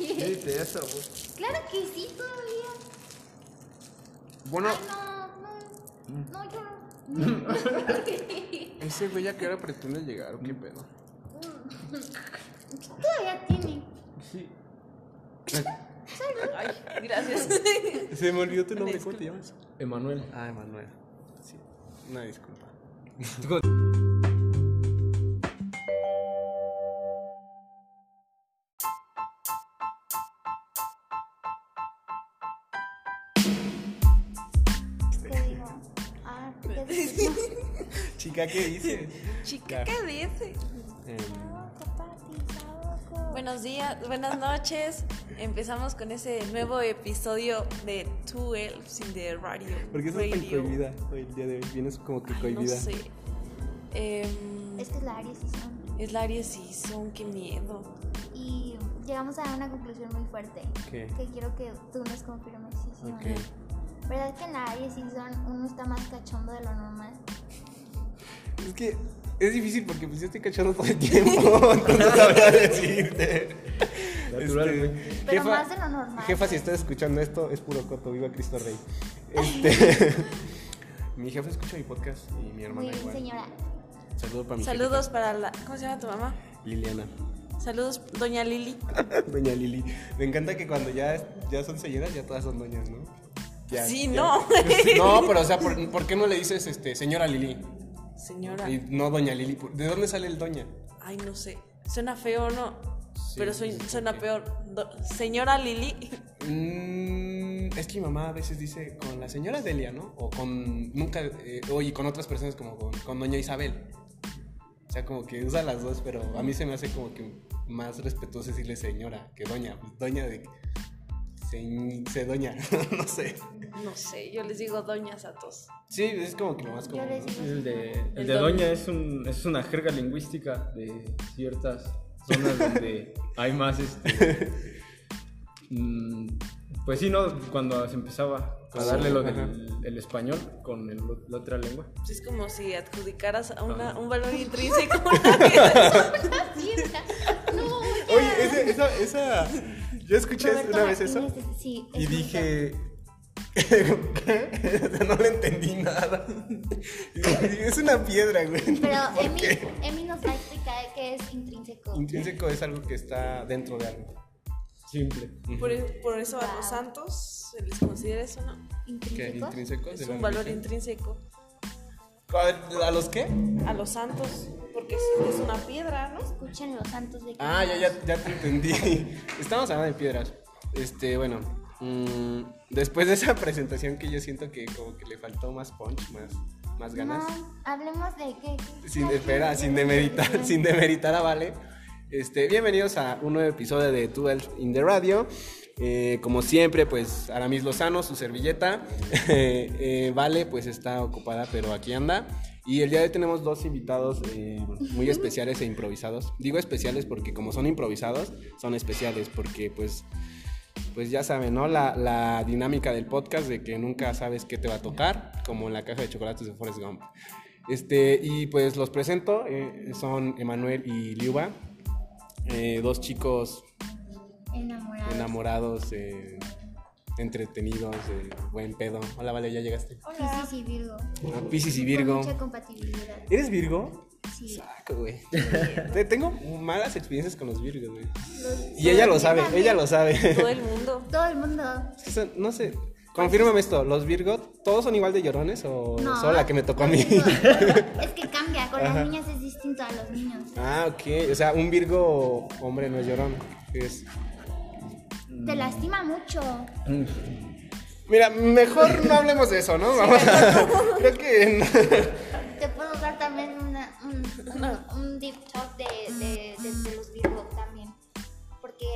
Dite eso. Claro que sí, todavía. Bueno, Ay, no, no. No, yo no. ese güey a qué hora pretende llegar o qué pedo. Todavía tiene. Sí. Ay, gracias. Se me olvidó tu nombre. ¿cómo te llamas? Emanuel. Ah, Emanuel. Sí. Una disculpa. Chica, ¿qué dices? Chica, ¿qué dice? Em. Buenos días, buenas noches. Empezamos con ese nuevo episodio de Two Elves in the Radio. ¿Por qué estás tan cohibida hoy el día de hoy? Vienes como que Ay, no cohibida. sé. Em, Es que es la Aries Season. es la Aries Season, qué miedo. Y llegamos a una conclusión muy fuerte. ¿Qué? Que quiero que tú nos confirmes. sí, sí, Ok. no. ¿Verdad que en la Aries Season uno está más cachondo de lo normal? Es que es difícil porque pues yo estoy cachando todo el tiempo. Entonces sabría decirte. Naturalmente. Este, Pero más de lo normal. Jefa, si estás escuchando esto, es puro coto. Viva Cristo Rey. Este, mi jefa escucha mi podcast y mi hermana Muy bien, igual. señora. Saludos para mi Saludos para la. ¿Cómo se llama tu mamá? Liliana. Saludos, doña Lili. Doña Lili. Me encanta que cuando ya, ya son señoras, ya todas son doñas, ¿no? Ya, Sí, ya. no. No, pero o sea, ¿por, por qué no le dices este, señora Lili? Señora. Y no doña Lili. ¿De dónde sale el doña? Ay, no sé. Suena feo o no. Sí, pero soy- suena peor. Do- señora Lili. Mm, es que mi mamá a veces dice con la señora Delia, ¿no? O con. Nunca. Eh, oye, con otras personas como con, con doña Isabel. O sea, como que usa las dos, pero a mí se me hace como que más respetuoso decirle señora que doña. Pues doña de. Se, se doña, no sé. No sé, yo les digo doñas a todos. Sí, es como que lo más común. El de, el El de Doña es, un, es una jerga lingüística de ciertas zonas donde hay más este. mm, pues sí, ¿no? Cuando se empezaba a darle lo del el español con el- la otra lengua. Pues es como si adjudicaras a Ah. una, un valor intrínseco. No, Oye, esa. Yo escuché Roberto una vez Martínez eso. es- sí, Y es dije. ¿Qué? No le entendí nada. Es una piedra, güey. Pero ¿Por Emi? Emi nos va a explicar qué es intrínseco. Intrínseco es algo que está dentro de algo. Simple. Por, e- por eso a los santos se les considera eso, ¿no? ¿Qué? ¿Intrínseco? Es un valor intrínseco. ¿A a los qué? A los santos, porque es, una piedra, ¿no? Escuchen los santos de Ah, ya, ya, ya te entendí. Estamos hablando de piedras. Este, bueno. mm, después de esa presentación que yo siento que como que le faltó más punch, más, más ganas. No, hablemos de qué. qué- Sin qué- espera, qué- sin demeritar, qué- sin demeritar a Vale. Este, bienvenidos a un nuevo episodio de 12 in the Radio. Eh, como siempre, pues Aramis Lozano, su servilleta. Eh, eh, vale, pues está ocupada, pero aquí anda. Y el día de hoy tenemos dos invitados muy especiales e improvisados. Digo especiales porque como son improvisados, son especiales porque pues pues ya saben, ¿no? La, dinámica del podcast de que nunca sabes qué te va a tocar, como en la caja de chocolates de Forrest Gump. Este, y pues los presento, son Emanuel y Liuba, dos chicos Enamorados. enamorados, eh, entretenidos, eh, buen pedo. Hola, vale, ya llegaste. Piscis y Virgo. Ah, Piscis y Con Virgo. mucha compatibilidad. ¿Eres Virgo? Sí. Saco, güey. Te- Tengo malas experiencias con los Virgos, güey. Y ella lo sabe, ella lo sabe. Todo el mundo. Todo el mundo. No sé. Confírmame esto, ¿los Virgo todos son igual de llorones o No. solo la que me tocó a mí? es que cambia. Con Ajá. las niñas es distinto a los niños. ah, ok. O sea, un Virgo hombre no es llorón. Es... Te lastima mucho. Mira, mejor no hablemos de eso, ¿no? Vamos a- Creo que... Te puedo dar también una, un, un, un deep talk de, de, de- de los Virgo también. Porque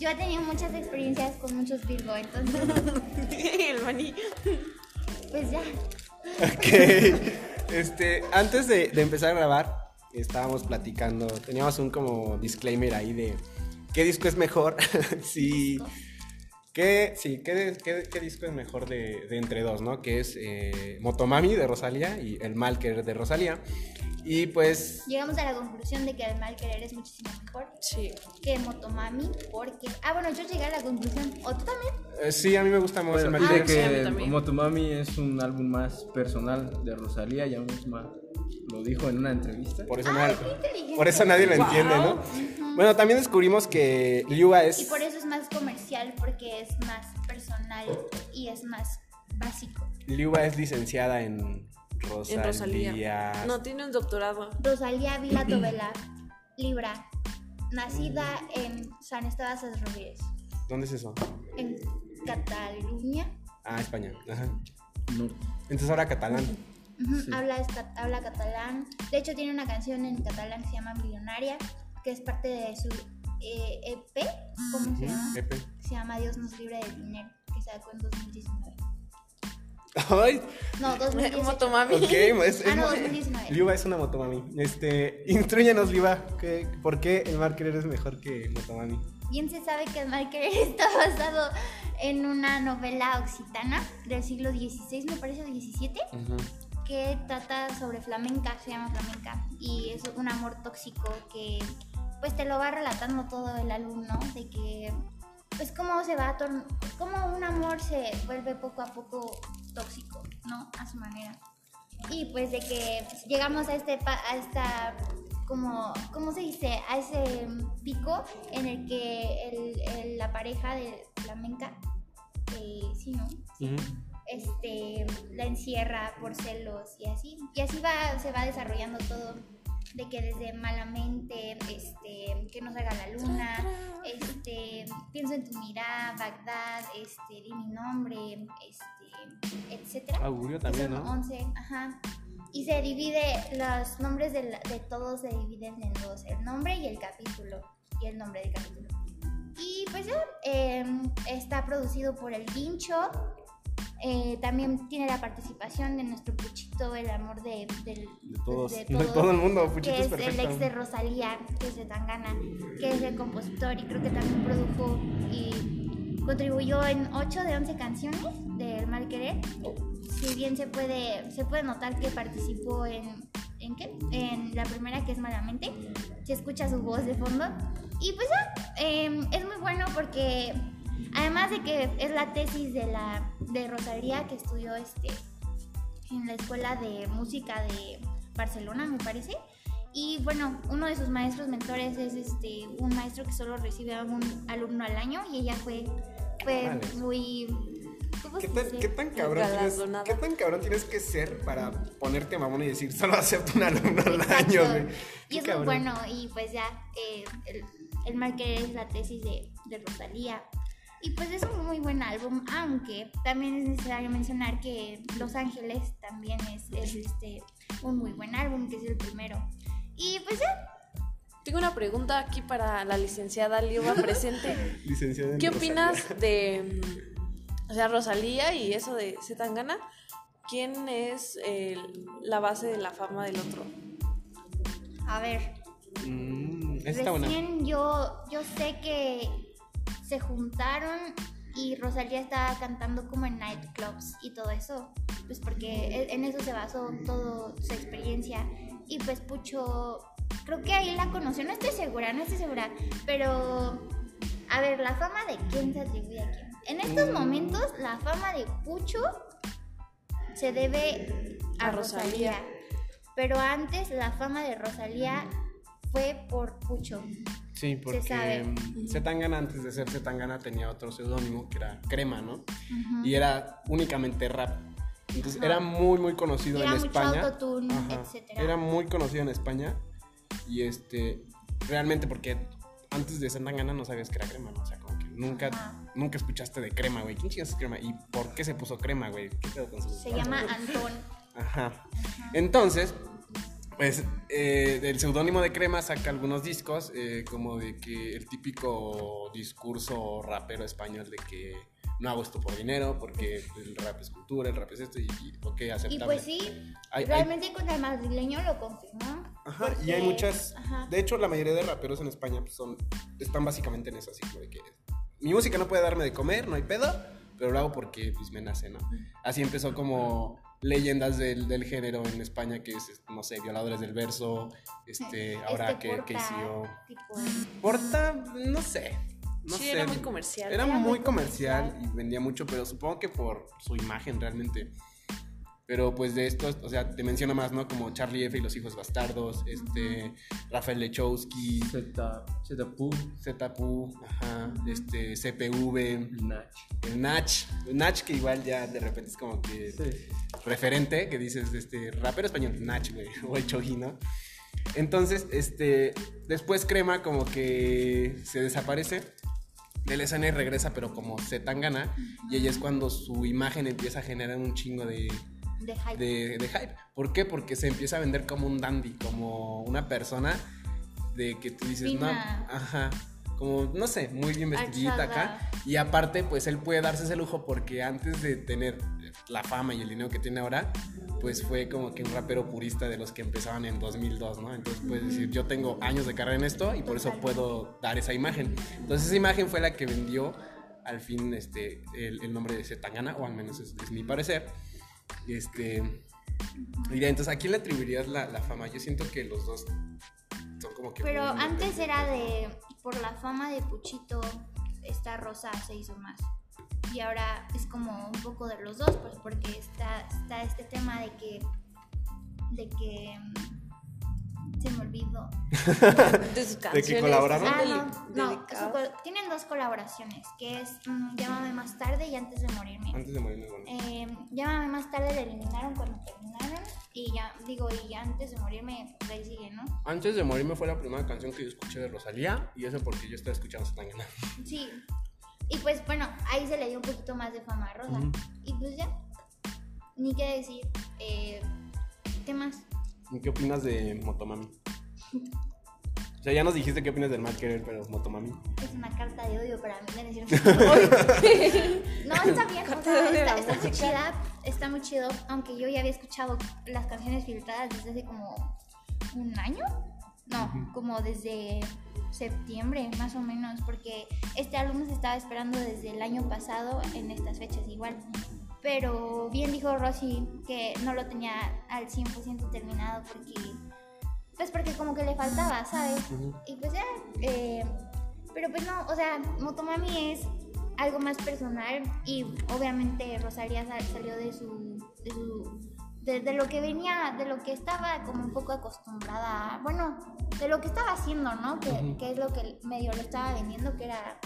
yo he tenido muchas experiencias con muchos Virgo, entonces, el maní. pues ya. Ok. Este, antes de, de empezar a grabar, estábamos platicando, teníamos un como disclaimer ahí de qué disco es mejor. sí. ¿Qué, sí, ¿qué, qué, qué disco es mejor de, de entre dos, no? Que es eh, Motomami de Rosalía y El Mal Querer de Rosalía. Y pues, Llegamos a la conclusión de que el mal querer es muchísimo mejor Sí. que Motomami porque... Ah, bueno, yo llegué a la conclusión. ¿O tú también? eh, sí, a mí me gusta más el Mal dice Querer. sí, a mí que también. Motomami es un álbum más personal de Rosalía, ya misma lo dijo en una entrevista. Por eso, Ay, nadie, por eso nadie lo Wow. entiende, ¿no? Bueno, también descubrimos que Liua es... Y por eso es más comercial porque es más personal y es más básico. Liua es licenciada en Rosalía. En Rosalía. No, tiene un doctorado. Rosalía Vila Tobela, Libra, nacida en San Esteban Rodríguez, ¿Dónde es eso? en Cataluña. Ah, España. Ajá. No. Entonces ahora catalán. Sí. habla, esta- habla catalán. De hecho, tiene una canción en catalán que se llama Millonaria, que es parte de su eh, EP. ¿Cómo se llama? Pepe. Se llama Dios nos libre del dinero, que sacó en 2019. Ay, No, 2018. Motomami. ok. Es, Ah, no, es- 2019. Liuba es una motomami. Este, instruyenos, Liuba, ¿qué- ¿por qué el Querer es mejor que motomami? Bien se sabe que el querer está basado en una novela occitana del siglo XVI, me parece, o XVII, que trata sobre flamenca, se llama flamenca, y es un amor tóxico que pues te lo va relatando todo el álbum, ¿no? De que pues cómo se va a cómo un amor se vuelve poco a poco tóxico, ¿no? A su manera. Y pues de que llegamos a este a esta como ¿cómo se dice? a ese pico en el que el- el- la pareja de flamenca eh, sí, ¿no? Este, la encierra por celos y así. Y así va, se va desarrollando todo. De que desde malamente, este, que no salga la luna, este, pienso en tu mirada, Bagdad, este, di mi nombre, este, etcétera. Augurio también, ¿no? 11, ajá. Y se divide, los nombres de, la- de todos se dividen en dos, el nombre y el capítulo, y el nombre del capítulo. Y pues ya, eh, está producido por El Guincho, eh, también tiene la participación de nuestro Puchito, el amor de, del- De todos, de de todo el mundo, Puchito que es es el ex de Rosalía, que es de Tangana, que es el compositor y creo que también produjo y contribuyó en 8 de 11 canciones del Mal Querer. Si bien se puede, se puede notar que participó en, ¿en qué? En la primera que es Malamente, se escucha su voz de fondo. Y pues eh, es muy bueno porque además de que es la tesis de, la, de Rosalía que estudió este, en la escuela de música de Barcelona, me parece. Y bueno, uno de sus maestros mentores es este un maestro que solo recibe a un alumno al año y ella fue, fue muy... ¿cómo ¿Qué se tan, dice? qué tan cabrón tienes. ¿Qué tan cabrón tienes que ser para ponerte mamón y decir solo acepto un alumno al Exacto. año, Y es muy bueno y pues ya eh, el, el mal querer es la tesis de, de Rosalía. Y pues es un muy buen álbum, aunque también es necesario mencionar que Los Ángeles también es, es, este, un muy buen álbum, que es el primero. Y pues ya, Tengo una pregunta aquí para la licenciada Liuba presente. Licenciada en ¿Qué Rosalía. opinas de, o sea, Rosalía y eso de Zetangana? ¿Quién es el- la base de la fama del otro? a ver, Mm. Recién yo, yo sé que se juntaron y Rosalía estaba cantando como en nightclubs y todo eso, pues porque e- en eso se basó toda su experiencia. Y pues Pucho, creo que ahí la conoció, no estoy segura, no estoy segura, pero a ver, la fama de quién se atribuye a quién. En estos Mm. momentos, la fama de Pucho se debe a, A Rosalía. Rosalía. Pero antes la fama de Rosalía fue por Pucho. Sí, porque sabe. Zetangana antes de ser Zetangana tenía otro seudónimo que era Crema, ¿no? Ujú. Y era únicamente rap. Entonces Ajá. era muy, muy conocido era en mucho España. autotune, Ajá. etcétera. Era muy conocido en España. Y este, realmente porque antes de Zetangana no sabías que era Crema, ¿no? O sea, como que nunca, Ajá. nunca escuchaste de Crema, güey. ¿Quién chingas es Crema? ¿Y por qué se puso Crema, güey? ¿Qué pedo con su Se llama Antón. Ajá. Entonces, pues eh, el seudónimo de Crema saca algunos discos, eh, como de que el típico discurso rapero español de que no hago esto por dinero, porque el rap es cultura, el rap es esto, y, y ok, Y aceptable. pues sí, Hay- hay- realmente con el madrileño lo confirmó. Ajá, y porque- hay muchas. Ajá. De hecho, la mayoría de raperos en España pues, son, están básicamente en eso, así como de que mi música no puede darme de comer, no hay pedo, pero lo hago porque pues, me nace, ¿no? Así empezó como leyendas del, del género en España, que es, no sé, Violadores del Verso, este, ahora Este que, Porta, que hizo... tipo, Porta, no sé. No sí, sé. era muy comercial. Era Era muy muy comercial comercial. y vendía mucho, pero supongo que por su imagen realmente. Pero pues de estos, o sea, te menciono más, ¿no? Como Charlie F y los hijos bastardos, este, Rafael Lechowski, Z, ZPU, ZPU, ajá, este, CPV, Nach. el Nach, el Nach que igual ya de repente es como que Sí. referente, que dices, este, rapero español, Nach, güey, o el Chogi, ¿no? Entonces, este, después Crema como que se desaparece de la escena y regresa, pero como se tan gana, y ahí es cuando su imagen empieza a generar un chingo de, de hype. de, de hype. ¿Por qué? Porque se empieza a vender como un dandy, como una persona de que tú dices, Fina. no, ajá, como, no sé, muy bien vestidita acá. Y aparte, pues él puede darse ese lujo porque antes de tener la fama y el dinero que tiene ahora, pues fue como que un rapero purista de los que empezaban en 2002, ¿no? Entonces puedes decir, yo tengo años de carrera en esto y por eso puedo dar esa imagen. Entonces esa imagen fue la que vendió al fin este, el, el nombre de Zetangana, o al menos es, es mi parecer. Este, de- entonces, ¿a quién le atribuirías la, la fama? Yo siento que los dos son como que... Pero antes era de, por la fama de Puchito, esta Rosa se hizo más. Y ahora es como un poco de los dos, pues porque está, está este tema de que, de que, se me olvidó. De sus canciones. colaboraron? Ah, no, no, su col- tienen dos colaboraciones, que es mm, Llámame más tarde y Antes de morirme. Antes de morir, muy bueno. Eh, Llámame más tarde la eliminaron cuando terminaron y ya, digo, y Antes de morirme, pues ahí sigue, ¿no? Antes de morirme fue la primera canción que yo escuché de Rosalía y eso porque yo estaba escuchando Zetangana. Sí. Y pues bueno, ahí se le dio un poquito más de fama a Rosa. Y pues ya, ni qué decir. Eh, ¿Qué más? ¿Y ¿Qué opinas de Motomami? O sea, ya nos dijiste qué opinas del mal querer, pero Motomami. Es una carta de odio para mí. ¿no es cierto? no, está bien. O sea, está, está muy chida. Está muy chido. Aunque yo ya había escuchado las canciones filtradas desde hace como un año. No, como desde septiembre más o menos. Porque este álbum se estaba esperando desde el año pasado en estas fechas igual. Pero bien dijo Rosy que no lo tenía al 100% terminado porque... Pues porque como que le faltaba, ¿sabes? Y pues ya, eh, pero pues no, o sea, Motomami es algo más personal y obviamente Rosalía sal- salió de su, de su, de, de lo que venía, de lo que estaba como un poco acostumbrada, a- bueno, de lo que estaba haciendo, ¿no? Que, que es lo que medio le estaba vendiendo, que era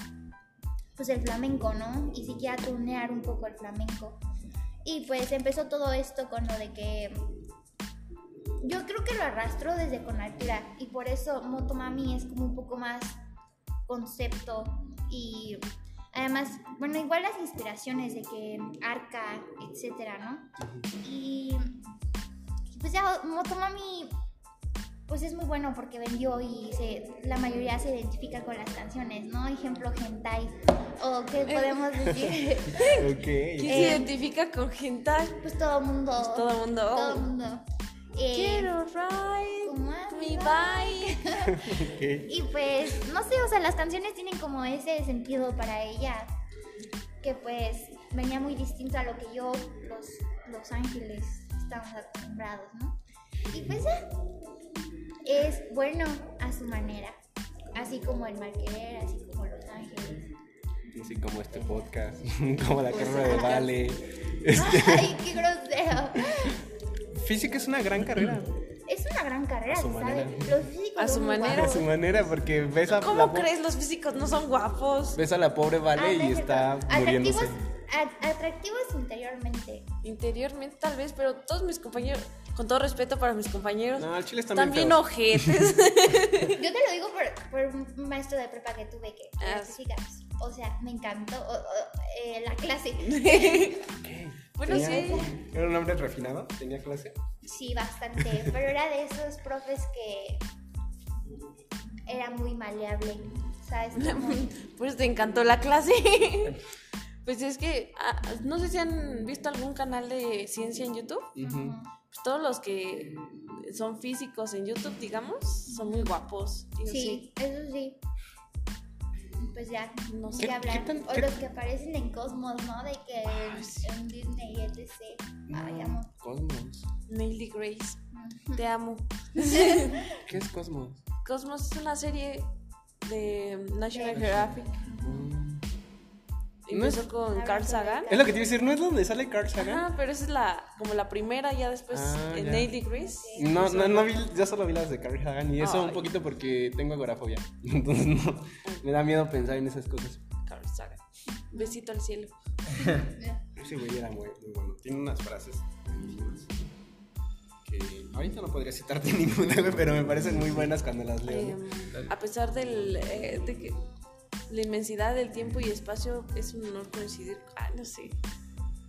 pues el flamenco, ¿no? Y siquiera tunear un poco el flamenco. Y pues empezó todo esto con lo de que yo creo que lo arrastró desde con altura y por eso Motomami es como un poco más concepto y además, bueno, igual las inspiraciones de que Arca, etcétera, ¿no? Y pues ya Motomami pues es muy bueno porque vendió y se, la mayoría se identifica con las canciones, ¿no? Ejemplo, Hentai o qué podemos decir. ¿Quién se Eh, identifica con hentai? pues todo mundo, Pues todo mundo. todo mundo. Eh, Quiero ride mi bike. Y pues, no sé, o sea, las canciones tienen como ese sentido para ella, que pues venía muy distinto a lo que yo, los, los ángeles, estamos acostumbrados, ¿no? Y pues ya, es bueno a su manera, así como el mal querer, así como los ángeles. Así como este podcast, como la Pues, carrera de. Vale. Este, Ay, qué grosero. física es una gran carrera. Es una gran carrera, A su se sabe. manera. Los físicos A su manera. A guapos. su manera, porque ves a, la, ¿Cómo crees? Los físicos no son guapos. ves a la pobre Vale Ah, y está muriéndose. Atractivos, a- atractivos interiormente. Interiormente tal vez, pero todos mis compañeros, con todo respeto para mis compañeros, No, el chile está están bien ojetes. Yo te lo digo por, por un maestro de prepa que tuve que Ah, O sea, me encantó o- o, eh, la clase. bueno, sí. ¿Era un hombre refinado? ¿Tenía clase? Sí, bastante. Pero era de esos profes que era muy maleable. ¿Sabes? Pues te encantó la clase. Pues es que, ah, no sé si han visto algún canal de ciencia en YouTube. Pues todos los que son físicos en YouTube, digamos, son muy guapos. Sí, eso sí. pues ya, No sé. hablar. qué tan- o qué- los que aparecen en Cosmos, ¿no? De que Ah, en, sí. en Disney, etc. Ay, amo. Cosmos. Neil Grace. Te amo. ¿Qué es Cosmos? Cosmos es una serie de National De- Geographic. Empezó es- con Ah, Carl no, Sagan. Es lo que te iba a decir, ¿no es donde sale Carl Sagan? Ajá, pero esa es la, como la primera, ya después Ah, en. Neil Grace. No, no, no vi, yo solo vi las de Carl Sagan y eso un poquito porque tengo agorafobia. Entonces no, me da miedo pensar en esas cosas. Carl Sagan. Besito al cielo. Ese güey era muy, muy bueno. Tiene unas frases buenísimas. Que ahorita no podría citarte ninguna, pero me parecen muy buenas cuando las leo. Eh, a pesar del, eh, de que la inmensidad del tiempo y espacio es un honor coincidir. Ah, no sé.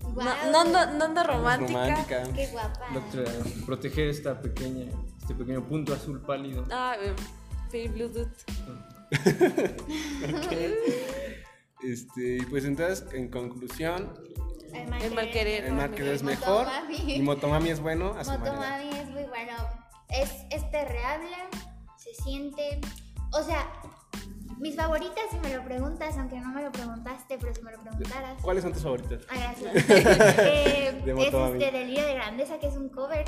No, Guau, no, ando- no ando romántica. Romántica. Qué guapa. Doctora, proteger esta pequeña, este pequeño punto azul pálido. Ah, eh, Fake Bluetooth. Este, y pues entonces, en conclusión, El mal El mal querer. el es Motomami. mejor y Motomami es bueno a su manera. Motomami es muy bueno. Es, es perreable, se siente. O sea, mis favoritas, si me lo preguntas, aunque no me lo preguntaste, pero si me lo preguntaras. ¿Cuáles son tus favoritas? Ah, gracias. Eh, De es este Delirio de Grandeza, que es un cover.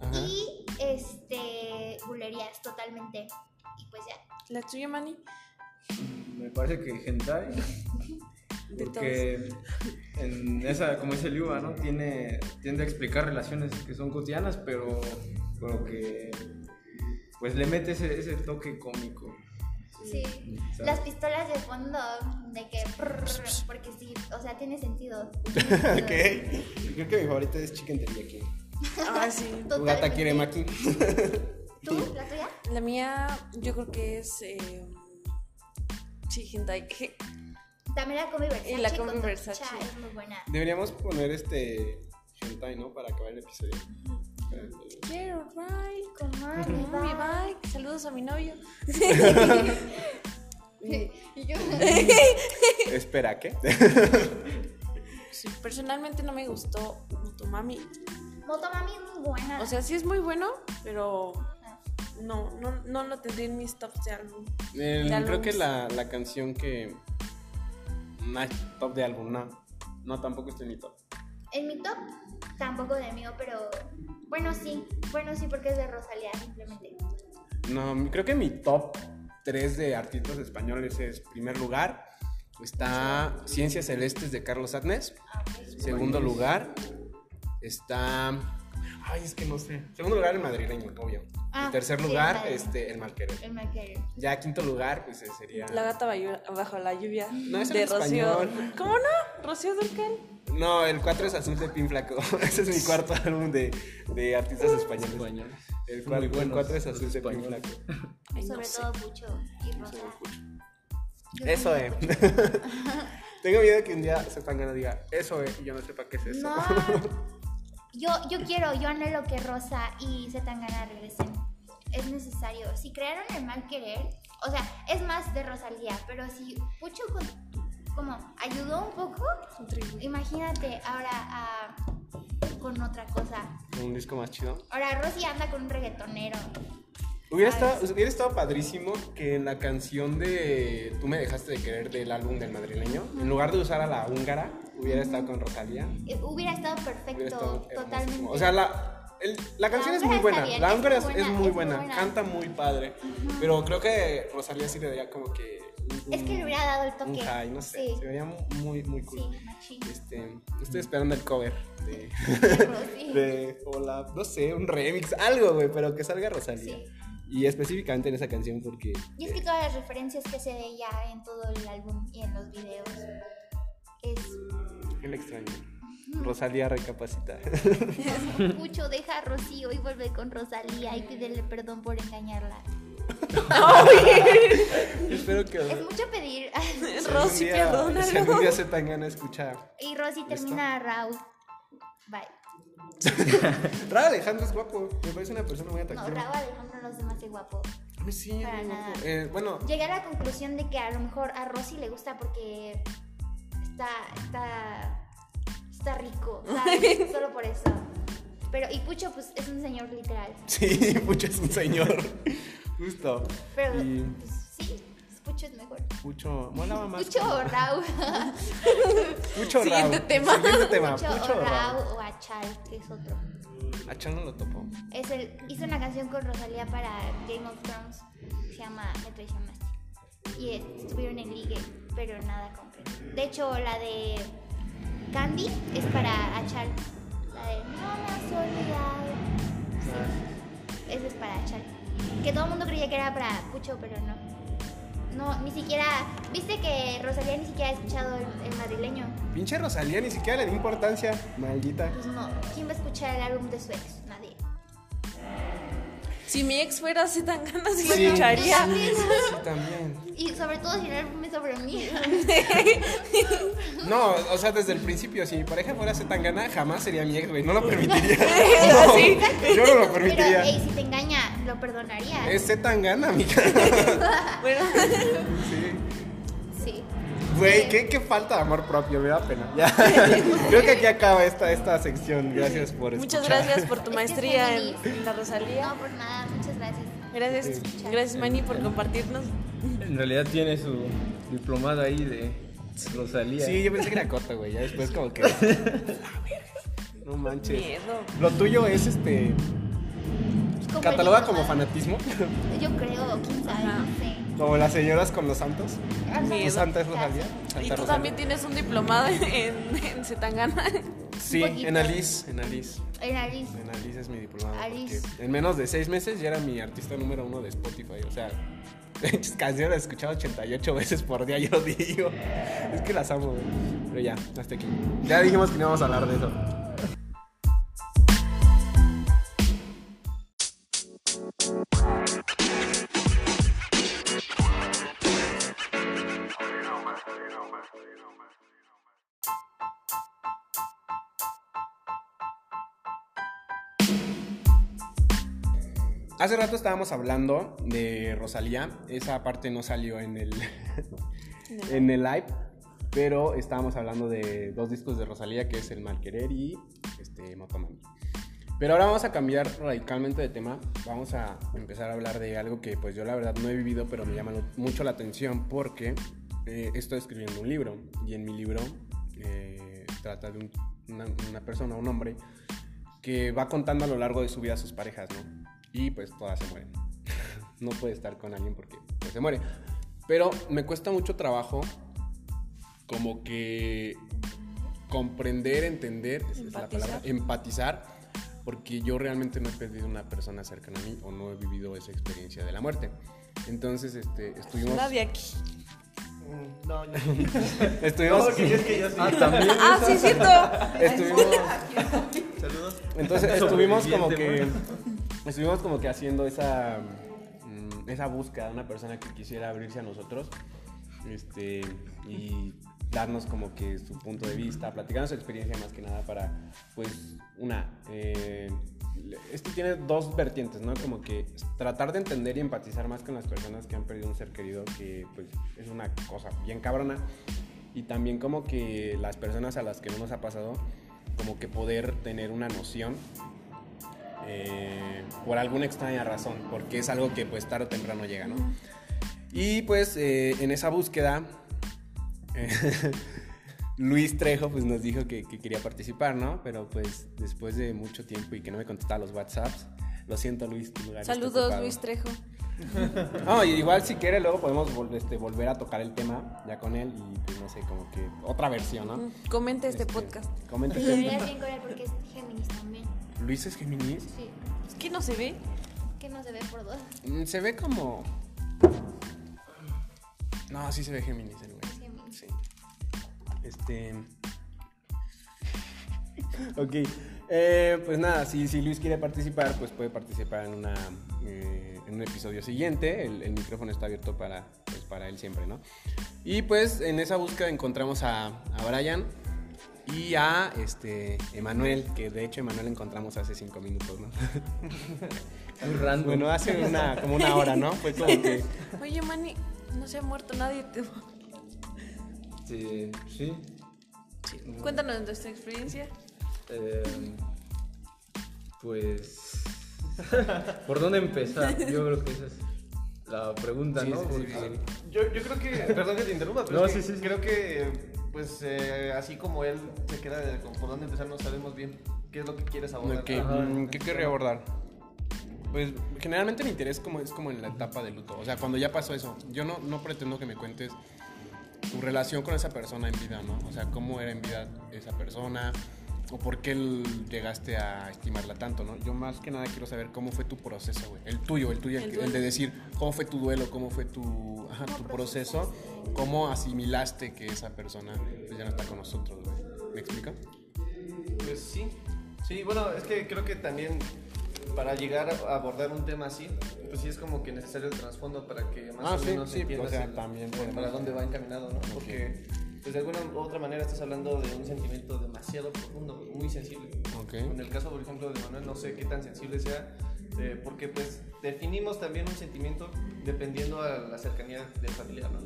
Ajá. Y este. Bulerías, totalmente. Y pues ya. La tuya, Manny. Me parece que hentai, porque en esa, como dice Liuba, ¿no? Tiene, tiende a explicar relaciones que son cotidianas, pero, pero que pues le mete ese, ese toque cómico. Sí. ¿sabes? Las pistolas de fondo, de que. Porque sí, o sea, tiene sentido. ok. Creo que mi favorita es Chicken Teriyaki. Ah, sí. Tu gata quiere Maki. ¿Tú? ¿La tuya? La mía, yo creo que es. Eh, sí, hentai. También la Comi Versace. Y la Tocha Versace. Es muy buena. Deberíamos poner este hentai, ¿no? Para acabar el episodio. Quiero ride Con mami, mi bye. bike. Saludos a mi novio. Y yo. Espera, ¿qué? Sí, personalmente no me gustó Motomami. Motomami es muy buena. O sea, sí es muy bueno, pero no, no, no lo tendría en mis tops de álbum. El- De álbums. creo que la, la canción que. No es top de álbum, no. No, tampoco está en mi top. en mi top, tampoco de mío, pero. Bueno, sí. Bueno, sí, porque es de Rosalía, simplemente. No, creo que mi top 3 de artistas españoles es: primer lugar, está Ciencias Celestes de Carlos Atnes. Ah, ok. Segundo lugar está. Ay, es que no sé. Segundo lugar, el madrileño, obvio. Ah, y tercer sí, lugar, el este, el malquerer. El Malquerer. Ya quinto lugar, pues eh, sería. La gata bajo la lluvia No, ese de es Rocío. español. ¿Cómo no? Rocío Durcal. No, el 4 es Azul de Pin Flaco. Ese es mi cuarto álbum de, de artistas españoles. Españoles. El Son muy 4, buenos es Azul de Pin. Flaco. Ay, no Sobre sé. todo Pucho y Rosa. Eso es. Pucho. Tengo miedo que un día se gana diga, eso es, y yo no sepa qué es eso. No. Yo, yo quiero, yo anhelo que Rosa y Zetangana regresen. Es necesario. Si crearon el mal querer, o sea, es más de Rosalía, pero si Pucho con- como ayudó un poco, imagínate ahora ah, con otra cosa. Un disco más chido. Ahora Rosy anda con un reggaetonero. Hubiera estado, hubiera estado padrísimo que en la canción de Tú me dejaste de querer del álbum del madrileño, en lugar de usar a la húngara, hubiera estado con Rosalía. Eh, Hubiera estado perfecto, Hubiera estado totalmente. O sea, la, el- la canción es húngara muy buena. bien, la es es, muy es buena, es muy buena, canta muy padre. Pero creo que Rosalía sí le daría como que. un- es que le hubiera dado el toque. high, no sé. Sí, Se vería muy, muy cool. sí. Este, estoy esperando el cover de, de hola, no sé, un remix, algo, güey, pero que salga Rosalía. Y específicamente en esa canción porque Y es que todas las referencias que se ve ya en todo el álbum y en los videos es él extraño. Rosalía recapacita. Pucho deja a Rocío y vuelve con Rosalía y pídele perdón por engañarla. Espero que Es mucho pedir. si Rosy, día- perdónalo. Si algún día se tengan a escuchar. y Rosy termina a Raúl. Bye. Raúl Alejandro es guapo, me parece una persona muy No, atractiva. Raúl Alejandro no se me hace guapo. Sí, Para es nada. guapo. Eh, bueno, Llegué a la conclusión de que a lo mejor a Rosy le gusta porque está, está, está rico, ¿sabes? Solo por eso. Pero, y Pucho, pues es un señor literal. sí, Pucho es un señor. Justo. Pero, Y- pues sí, Pucho es mejor. Pucho, molaba más. Pucho o Rau. Pucho Siguiente Rao. tema. Siguiente tema. Pucho Pucho o Rao. Rau o Achal, que es otro. A Chan no lo topo. Es el, hizo una canción con Rosalía para Game of Thrones. Se llama Me traicionaste. Y eh, estuvieron en ligue, pero nada concreto. De hecho, la de Candy es para Achal. La de No me has olvidado. Sí. Esa es para Achal. Que todo el mundo creía que era para Pucho, pero no. No, ni siquiera. ¿Viste que Rosalía ni siquiera ha escuchado el, el madrileño? Pinche Rosalía ni siquiera le di importancia. Maldita. Pues no. ¿Quién va a escuchar el álbum de su ex? Si mi ex fuera así tan ganas, sí lo escucharía. Sí, sí, sí, también. Y sobre todo es sobre mí. No, o sea, desde el principio, si mi pareja fuera Zetangana, jamás sería mi ex, güey. No lo permitiría. Sí. Yo no lo Pero, permitiría. ey, si te engaña, lo perdonaría. Es Zetangana, amiga. Bueno, Sí. Sí. Güey, Sí. qué, qué falta de amor propio, me da pena. Ya. Creo que aquí acaba esta, esta sección. Gracias por muchas escuchar. gracias por tu maestría en, la Rosalía. No, por nada, muchas gracias. Gracias, gracias Manny por compartirnos. En realidad tiene su diplomado ahí de Rosalía. Sí, yo pensé que era cota, güey. Ya después como que... No manches. Miedo. Lo tuyo es este... ¿Cataloga como fanatismo? Yo creo, quién sabe, no sé. Como las señoras con los santos. Ajá. ¿Tu Miedo. santa es Rosalía? Y tú Rosalía. también tienes un diplomado en, en Zetangana. Sí, en Alice, en Alice. En Alice. En Alice es mi diplomado. Alice. en menos de seis meses ya era mi artista número uno de Spotify. O sea, canciones las he escuchado 88 veces por día, yo digo. Es que las amo, güey. Pero ya, hasta aquí. Ya dijimos que no íbamos a hablar de eso. Hace rato estábamos hablando de Rosalía. Esa parte no salió en el, en el live. Pero estábamos hablando de dos discos de Rosalía, que es El Mal Querer y este, Motomami. Pero ahora vamos a cambiar radicalmente de tema. Vamos a empezar a hablar de algo que pues yo la verdad no he vivido, pero me llama mucho la atención porque eh, estoy escribiendo un libro. Y en mi libro eh, trata de un- una, una persona, un hombre, que va contando a lo largo de su vida a sus parejas, ¿no? Y pues todas se mueren. no puede estar con alguien porque pues, se muere. Pero me cuesta mucho trabajo como que comprender, entender, esa es la Empatizar. palabra, empatizar, porque yo realmente no he perdido una persona cercana a mí o no he vivido esa experiencia de la muerte. Entonces, este, estuvimos... Nadie aquí. No, yo Estuvimos... No, que es que yo sí. Ah, también. Ah, sí, cierto. estuvimos Saludos. Entonces estuvimos como que estuvimos como que haciendo esa mm, esa búsqueda de una persona que quisiera abrirse a nosotros este y darnos como que su punto de vista, platicarnos su experiencia más que nada para pues una eh, esto tiene dos vertientes, ¿no? Como que tratar de entender y empatizar más con las personas que han perdido un ser querido, que pues es una cosa bien cabrona. Y también como que las personas a las que no nos ha pasado, como que poder tener una noción eh, por alguna extraña razón, porque es algo que pues tarde o temprano llega, ¿no? Y pues eh, en esa búsqueda, Luis Trejo pues nos dijo que, que quería participar, ¿no? Pero pues después de mucho tiempo y que no me contestaba los WhatsApps, lo siento Luis, tu lugar Saludos. Luis Trejo. No, y igual si quiere luego podemos vol- este, volver a tocar el tema ya con él y pues no sé, como que otra versión, ¿no? Comente este Este, podcast. Comenta Te este- verías bien con él porque es Géminis también. Luis es Géminis. Sí. Es que no se ve. Que no se ve por dos. Mm, Se ve como. No, sí se ve Géminis el güey. Géminis. Sí. Este. ok. Eh, pues nada, si, si Luis quiere participar, pues puede participar en, una, eh, en un episodio siguiente. El, el micrófono está abierto para, pues, para él siempre, ¿no? Y pues en esa búsqueda encontramos a, a Brian y a este, Emanuel, que de hecho Emanuel encontramos hace cinco minutos, ¿no? Muy random. bueno, hace una, como una hora, ¿no? Fue como que... Oye, Manny, no se ha muerto nadie. Te... Sí, sí. Cuéntanos de nuestra experiencia. Eh, pues. ¿Por dónde empezar? Yo creo que esa es la pregunta, Sí, ¿no? sí, sí, Porque- sí. Yo, yo creo que, perdón que te interrumpa, pero No, es que sí, sí, sí. creo que, pues, eh, así como él se queda de por dónde empezar, no sabemos bien qué es lo que quieres abordar. Ajá. mm, ¿Qué querría abordar? Pues generalmente mi interés como es como en la etapa de luto. O sea, cuando ya pasó eso, yo no, no pretendo que me cuentes tu relación con esa persona en vida, ¿no? O sea, cómo era en vida esa persona o por qué llegaste a estimarla tanto, ¿no? Yo más que nada quiero saber cómo fue tu proceso, güey. El tuyo, el tuyo, el, El que- el de decir cómo fue tu duelo, cómo fue tu, ajá, tu proceso, cómo asimilaste que esa persona pues, ya no está con nosotros, güey. ¿Me explico? Pues sí, sí, bueno, es que creo que también para llegar a abordar un tema así, pues sí es como que necesario el trasfondo para que más Ah, o sí, menos sí, entiendas o sea, el- también para dónde va encaminado, ¿no? Porque pues de alguna u otra manera estás hablando de un sentimiento demasiado profundo, muy sensible. Ok. En el caso, por ejemplo, de Manuel, no sé qué tan sensible sea, eh, porque pues definimos también un sentimiento dependiendo a la cercanía del familiar, ¿no?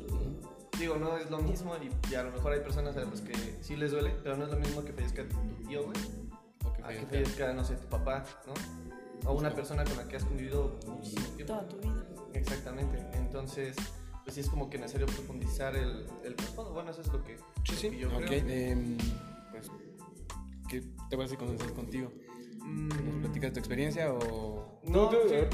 Digo, no es lo mismo y, y a lo mejor hay personas a las que sí les duele, pero no es lo mismo que fallezca tu tío, güey, O que a que fallezca. fallezca, no sé, tu papá, ¿no? O una persona con la que has convivido muchísimo tiempo. Toda tu vida. Exactamente. Entonces, pues sí es como que necesario profundizar el, el trasfondo. Bueno, eso es lo que, Sí, lo sí. que yo ok, creo. em, pues, ¿qué te parece comenzar contigo? ¿Nos Mm, platicas tu experiencia o...? no, Tú, sí, eh.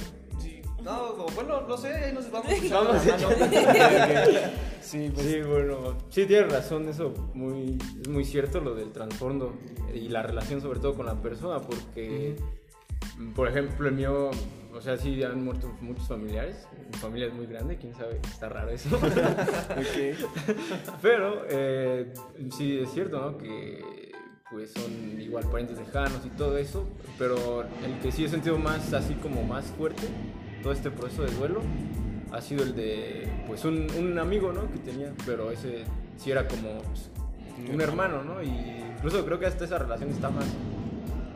No, bueno, no sé, ahí nos vamos. Vamos. Sí, pues, Sí, bueno, sí tienes razón, eso muy, es muy cierto lo del trasfondo y la relación sobre todo con la persona, porque, por ejemplo, el mío, o sea, sí han muerto muchos familiares, mi familia es muy grande, quién sabe, está raro eso, pero eh, sí es cierto, ¿no? Que pues son igual parientes lejanos y todo eso, pero el que sí he sentido más, así como más fuerte, todo este proceso de duelo, ha sido el de pues un, un amigo ¿no? que tenía pero ese sí era como pues, un hermano no y incluso creo que hasta esa relación está más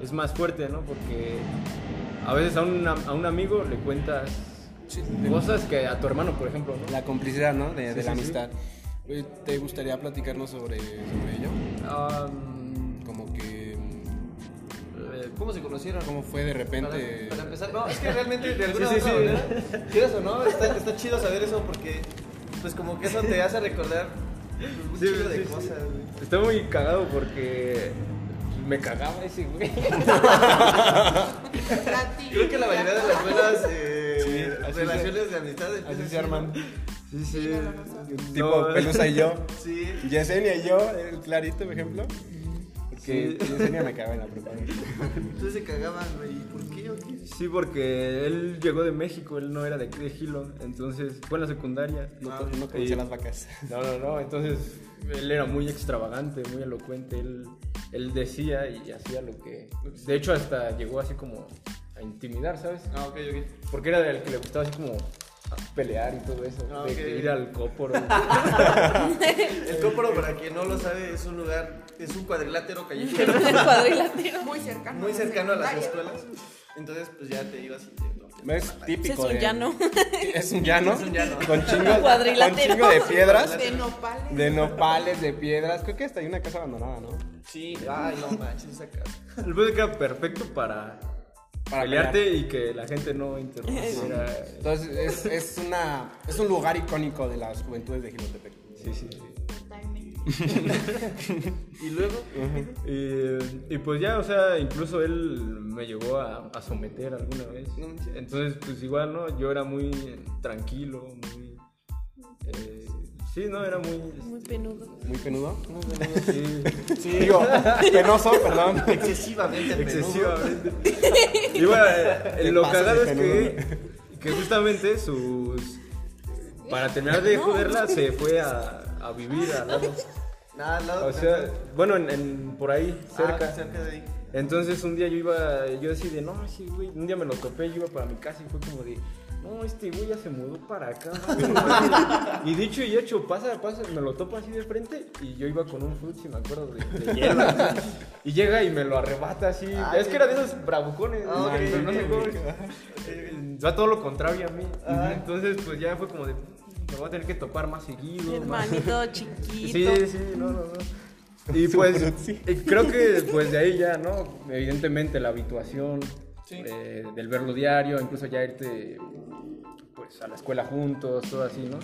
es más fuerte no porque a veces a un, a un amigo le cuentas sí, cosas que a tu hermano por ejemplo no la complicidad, ¿no? De, de Sí, la sí, sí. amistad. ¿Te gustaría platicarnos sobre, sobre ello? Am, Como que... eh, ¿Cómo se conocieron? ¿Cómo fue de repente? Para, para empezar, no, es que realmente de alguna Sí, sí, otra sí. manera, quieras o no, está, está chido saber eso porque, pues como que eso te hace recordar un Sí, chido de sí, sí. cosas. Está muy cagado porque me cagaba ese güey. Creo que la mayoría de las buenas eh, Sí, relaciones de amistad Así se arman. Sí, sí. Tipo No, Pelusa y yo. Sí. Yesenia y yo, el clarito, por ejemplo. Porque Sí. Yesenia me cagaba en la prepa. Entonces se cagaban, güey. ¿Y ¿Por qué o qué? Sí, porque él llegó de México, él no era de aquí de Gilo, entonces fue en la secundaria. No, Ah, no conocía y- las vacas. No, no, no, entonces él era muy extravagante, muy elocuente, él, él decía y hacía lo que... De hecho, hasta llegó así como a intimidar, ¿sabes? Ah, ok, ok. Porque era del que le gustaba así como pelear y todo eso, de, ok. de ir al cóporo. El Cóporo, para quien no lo sabe, es un lugar, es un cuadrilátero callejero El cuadrilátero. Muy cercano. muy cercano a las escuelas. Entonces, pues ya te ibas y te... Es típico Es un de- llano. Es un llano. Es un llano. Con chingo, con chingo de piedras. De nopales. De nopales, de piedras. Creo que hasta hay una casa abandonada, ¿no? Sí, ay, no manches, esa casa. El perfecto para, Para pelearte y que la gente no interrumpiera. Entonces es, es, una, es un lugar icónico de las juventudes de Gilotepec. Sí, sí. Totalmente. Y luego, Y, y pues ya, o sea, incluso él me llegó a, a someter alguna vez. Entonces, pues igual, ¿no? Yo era muy tranquilo, muy... eh, sí, ¿no? Era muy... Muy penudo. Muy penudo. Sí, Sí, digo, penoso, perdón. excesivamente penudo. excesivamente. Y bueno, eh, lo cagado es que, que justamente sus... Para terminar de joderla, se fue a, a vivir al lado. Nada, al lado O sea, bueno, en, en- por ahí, cerca. Ah, cerca de ahí. Entonces un día yo iba, yo así de, no, sí, güey, un día me lo topé, yo iba para mi casa y fue como de, no, este güey ya se mudó para acá. güey". y dicho y hecho, pasa, pasa, me lo topo así de frente y yo iba con un fruit, si me acuerdo, de, de hielo. y llega y me lo arrebata así. Ay. es que era de esos bravucones, Ah, pero no sé cómo. eh, Va todo lo contrario a mí. Ah. Entonces, pues ya fue como de, me voy a tener que topar más seguido. más- Hermanito chiquito. Sí, sí, no, no, no. Y pues eh, creo que pues de ahí ya, ¿no? Evidentemente la habituación Sí. eh, del verlo diario, incluso ya irte pues a la escuela juntos, todo así, ¿no?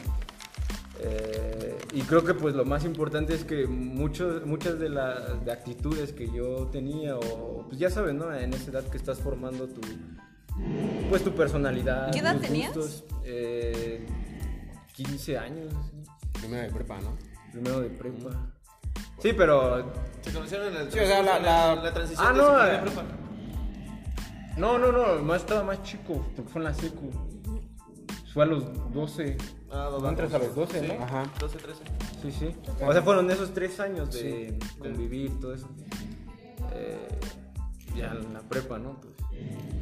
Eh, y creo que pues lo más importante es que muchos, muchas de las de actitudes que yo tenía, o pues ya sabes, ¿no? En esa edad que estás formando tu, pues tu personalidad. ¿Qué edad tus tenías? gustos, eh, 15 años. Primero de prepa, ¿no? primero de prepa. Sí, pero Se conocieron en el Sí, o sea, la- la- en la transición Ah, de no, secundaria eh. prepa. no, no, no, más estaba más chico, porque fue en la secu. Fue a los 12. Ah, No entras a los 12, Sí. ¿no? Ajá. 12, 13. Sí, sí. O sea, fueron esos tres años de convivir, todo eso. Eh, ya en la prepa, ¿no? Pues,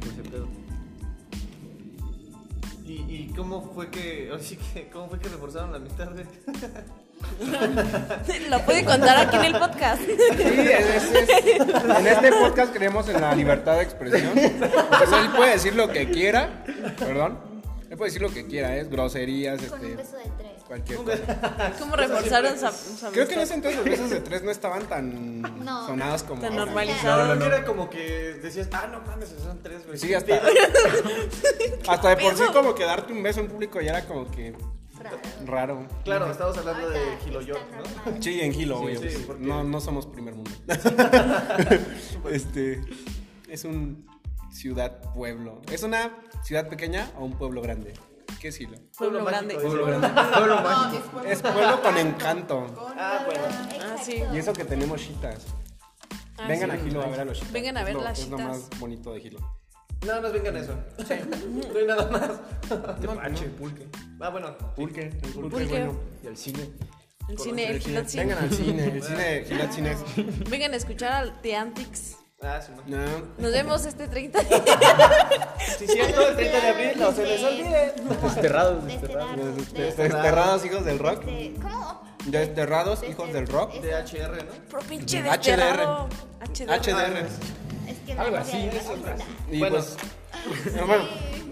pues ese pedo. ¿Y, ¿Y cómo fue que, así que, cómo fue que reforzaron la amistad? güey? Lo puede contar aquí en el podcast. Sí, es- es- es- en este podcast creemos en la libertad de expresión. Entonces él puede decir lo que quiera, perdón. Él puede decir lo que quiera, es groserías, Con un este, beso de tres. cualquier cosa. ¿Cómo reforzaron su, Creo que en ese entonces los besos de tres no estaban tan No. sonados como Tan normalizados. No, no, era como que decías, ah, no mames, son tres, güey. Sí, hasta, hasta de por sí como que darte un beso en público ya era como que Raro. raro. Claro, estamos hablando de está York, ¿no? normal. Sí, en Gilo, Sí, güey. sí, porque- no, no somos primer mundo. este es un ciudad pueblo. ¿Es una ciudad pequeña o un pueblo grande? ¿Qué es Gilo? Pueblo grande. Pueblo grande. Pueblo mágico. Es pueblo con encanto. Ah, bueno. Ah, sí. Y eso que tenemos chitas. Ah, Vengan sí. a Gilo a ver a los chitas. Vengan a ver Es lo- las Es lo chitas. más bonito de Gilo. Nada más vengan a eso. No hay nada más. Tepache, pulque. Ah, bueno. Pulque, el pulque, Pulque. es bueno. Y al cine. El cine, el Gilot Cine. Vengan al cine, el cine, Gilot Cine Vengan a escuchar al The Antics. Ah, sí, no. No. Nos vemos este 30 Sí, cierto, el 30 de abril, no se les olvide. Desterrados, Desterrados. desterrados. Des- Desterrados hijos del rock. Este, ¿Cómo? Desterrados hijos del rock. De HR, ¿no? Pro pinche HDR. desterrado. HDR. HDR. Es que Algo así, de. Y Bueno. pues, bueno,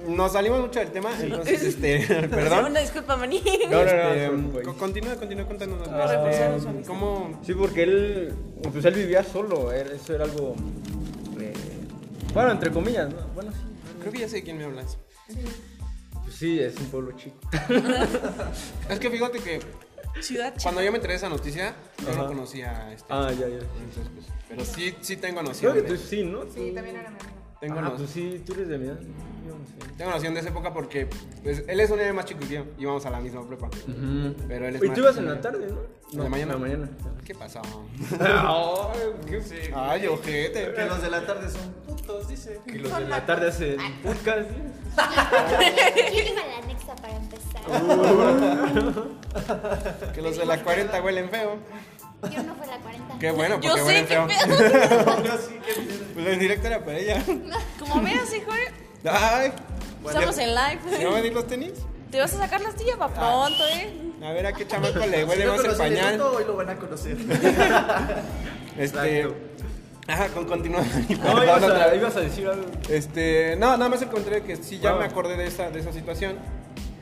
nos salimos mucho del tema, entonces, este, perdón. Una disculpa, maní. No, no, no, Este, no, co- continúa, continúa contándonos. ¿Cómo reforzaron su Este, amistad? ¿Cómo? Sí, porque él, pues él vivía solo, eso era algo, eh, bueno, entre comillas, ¿no? Bueno, sí. Creo que ya sé de quién me hablas. Pues sí, es un pueblo chico. Es que fíjate que Ciudad chica. cuando yo me enteré de esa noticia, yo no conocía a este. Ah, ya, ya. Entonces, pues, pero sí, sí tengo Creo noción. que de- tú sí, ¿no? Sí, también era mi amigo. Tengo, Ah, no- pues sí, tú eres de mi edad. Yo no sé. tengo noción de esa época porque pues, él es un año más chico que yo. Íbamos a la misma prepa. Pero él es Y más- tú ibas en la tarde, ¿no? ¿En la mañana? En la mañana. ¿Qué pasó? Ay, qué Sí. Ay, ojete. Que los de la tarde son putos, dice. Que los de la tarde hacen podcast. ¿sí? ¿Quién iba a la anexa para empezar? Que los de la 40 huelen feo. Yo no fue la 40. Qué bueno, porque Yo sé, huelen qué feo. pedo. Pues en directo era para ella. Como veas, hijo, Ay, estamos en ¿no live. me di los tenis? Te vas a sacar la astilla para pronto, ¿eh? A ver a qué chamaco le huele más el pañal. hoy lo van a conocer. Este. Ajá, con continuando. No, ibas otra a, vez. ibas a decir algo. Este, no, nada más encontré que sí ya me acordé de esa, de esa situación,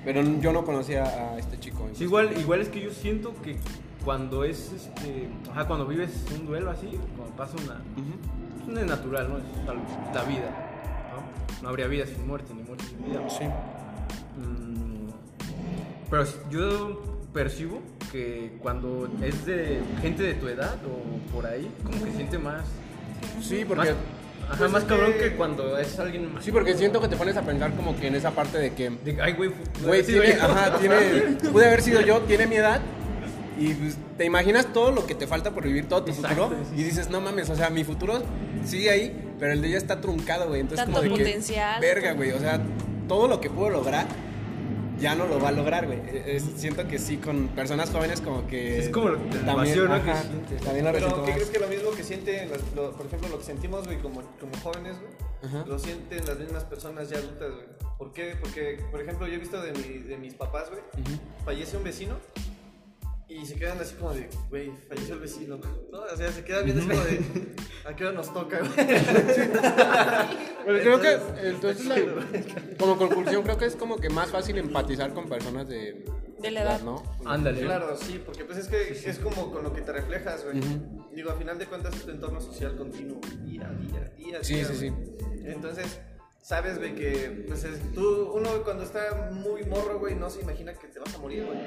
pero yo no conocía a este chico. Sí, igual, igual es que yo siento que cuando es este. Ajá, cuando vives un duelo así, cuando pasa una. Ujú. No es natural, ¿no? Es tal- la vida. ¿no? No habría vida sin muerte, ni muerte sin vida. Sí. Mm, pero yo percibo que cuando es de gente de tu edad o por ahí, como que siente más. Sí, más porque ajá, pues más es cabrón que- que cuando es alguien más. sí, porque siento que te pones a pensar como que en esa parte de que De, ay, güey, güey tiene, ajá, tiene pude haber sido yo, tiene mi edad y pues, te imaginas todo lo que te falta por vivir todo tu Exacto, futuro sí. y dices, "No mames, o sea, mi futuro sigue ahí, pero el de ella está truncado, güey." Entonces Tanto como de que potencial. verga, güey, o sea, todo lo que puedo lograr ya no lo va a lograr, güey. Es- siento que sí, con personas jóvenes como que... Es como lo- la emoción, ¿no? que sientes. también lo Pero ¿qué más. crees que lo mismo que sienten, las- lo- por ejemplo, lo que sentimos, güey, como, como jóvenes, güey, Ajá. lo sienten las mismas personas ya adultas, güey? ¿Por qué? Porque, por ejemplo, yo he visto de, mi- de mis papás, güey, fallece un vecino y se quedan así como de, güey, falleció el vecino, ¿no? O sea, se quedan viendo así como de, ¿a qué hora nos toca, güey? Pero creo que, entonces, la- como conclusión, creo que es como que más fácil empatizar con personas de, De la edad. ¿no? Ándale. Claro, sí, porque pues es que es como con lo que te reflejas, güey. Digo, a final de cuentas es tu entorno social continuo, día a día, día a Sí, día, sí, güey. Entonces, sabes, güey, que pues es- tú, uno cuando está muy morro, güey, no se imagina que te vas a morir, güey.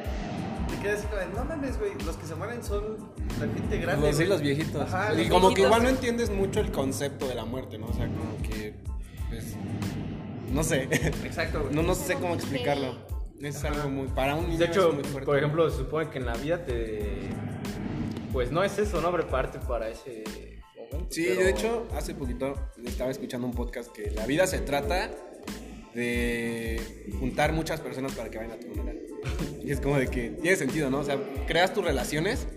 Te quedas así como, de, no mames, güey, los que se mueren son la gente grande. Los, sí, güey". los viejitos. Ajá, y los como que igual no entiendes mucho el concepto de la muerte, ¿no? O sea, como que, pues, no sé. Exacto, güey. No, no sé cómo explicarlo. Es algo muy, para un niño De hecho, es muy fuerte. por ejemplo, se supone que en la vida te. Pues no es eso, ¿no? Prepararte para ese momento. Sí, pero- de hecho, hace poquito estaba escuchando un podcast que la vida se trata de juntar muchas personas para que vayan a tu funeral. Y es como de que tiene sentido, ¿no? O sea, creas tus relaciones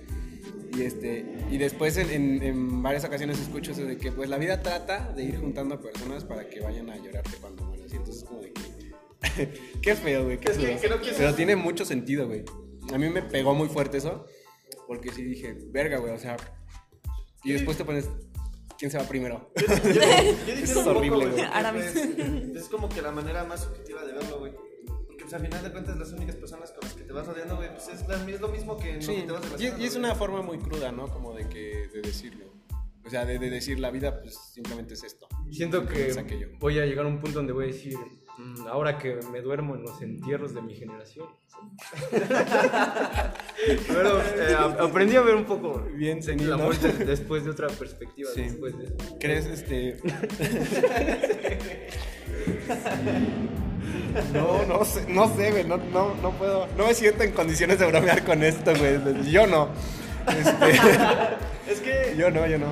y este y después en, en- en varias ocasiones escucho eso de que pues la vida trata de ir juntando a personas para que vayan a llorarte cuando mueras. Y entonces como de que qué feo, güey, qué Es que feo. que Pero tiene mucho sentido, güey. A mí me pegó muy fuerte eso porque sí dije, verga, güey, o sea, y después te pones ¿quién se va primero? Yo difiero Es un poco, horrible, güey. porque, Aramis. pues, es como que la manera más subjetiva de verlo, güey. Porque pues, al final de cuentas las únicas personas con las que te vas rodeando, güey, pues es, la- es lo mismo que en lo Sí, que te vas y, relacionando. y es güey. una forma muy cruda, ¿no? Como de que de decirlo. O sea, de, de decir la vida, pues simplemente es esto. Siento que Es voy a llegar a un punto donde voy a decir, "Mm, ahora que me duermo en los entierros de mi generación. Pero eh, aprendí a ver un poco Bien senil, la ¿no? muerte después de otra perspectiva. Sí. Después de eso. ¿Crees este.? No, no sé, no sé, güey, no, no, no puedo, no me siento en condiciones de bromear con esto, güey, yo no, este, Es que, yo no, yo no.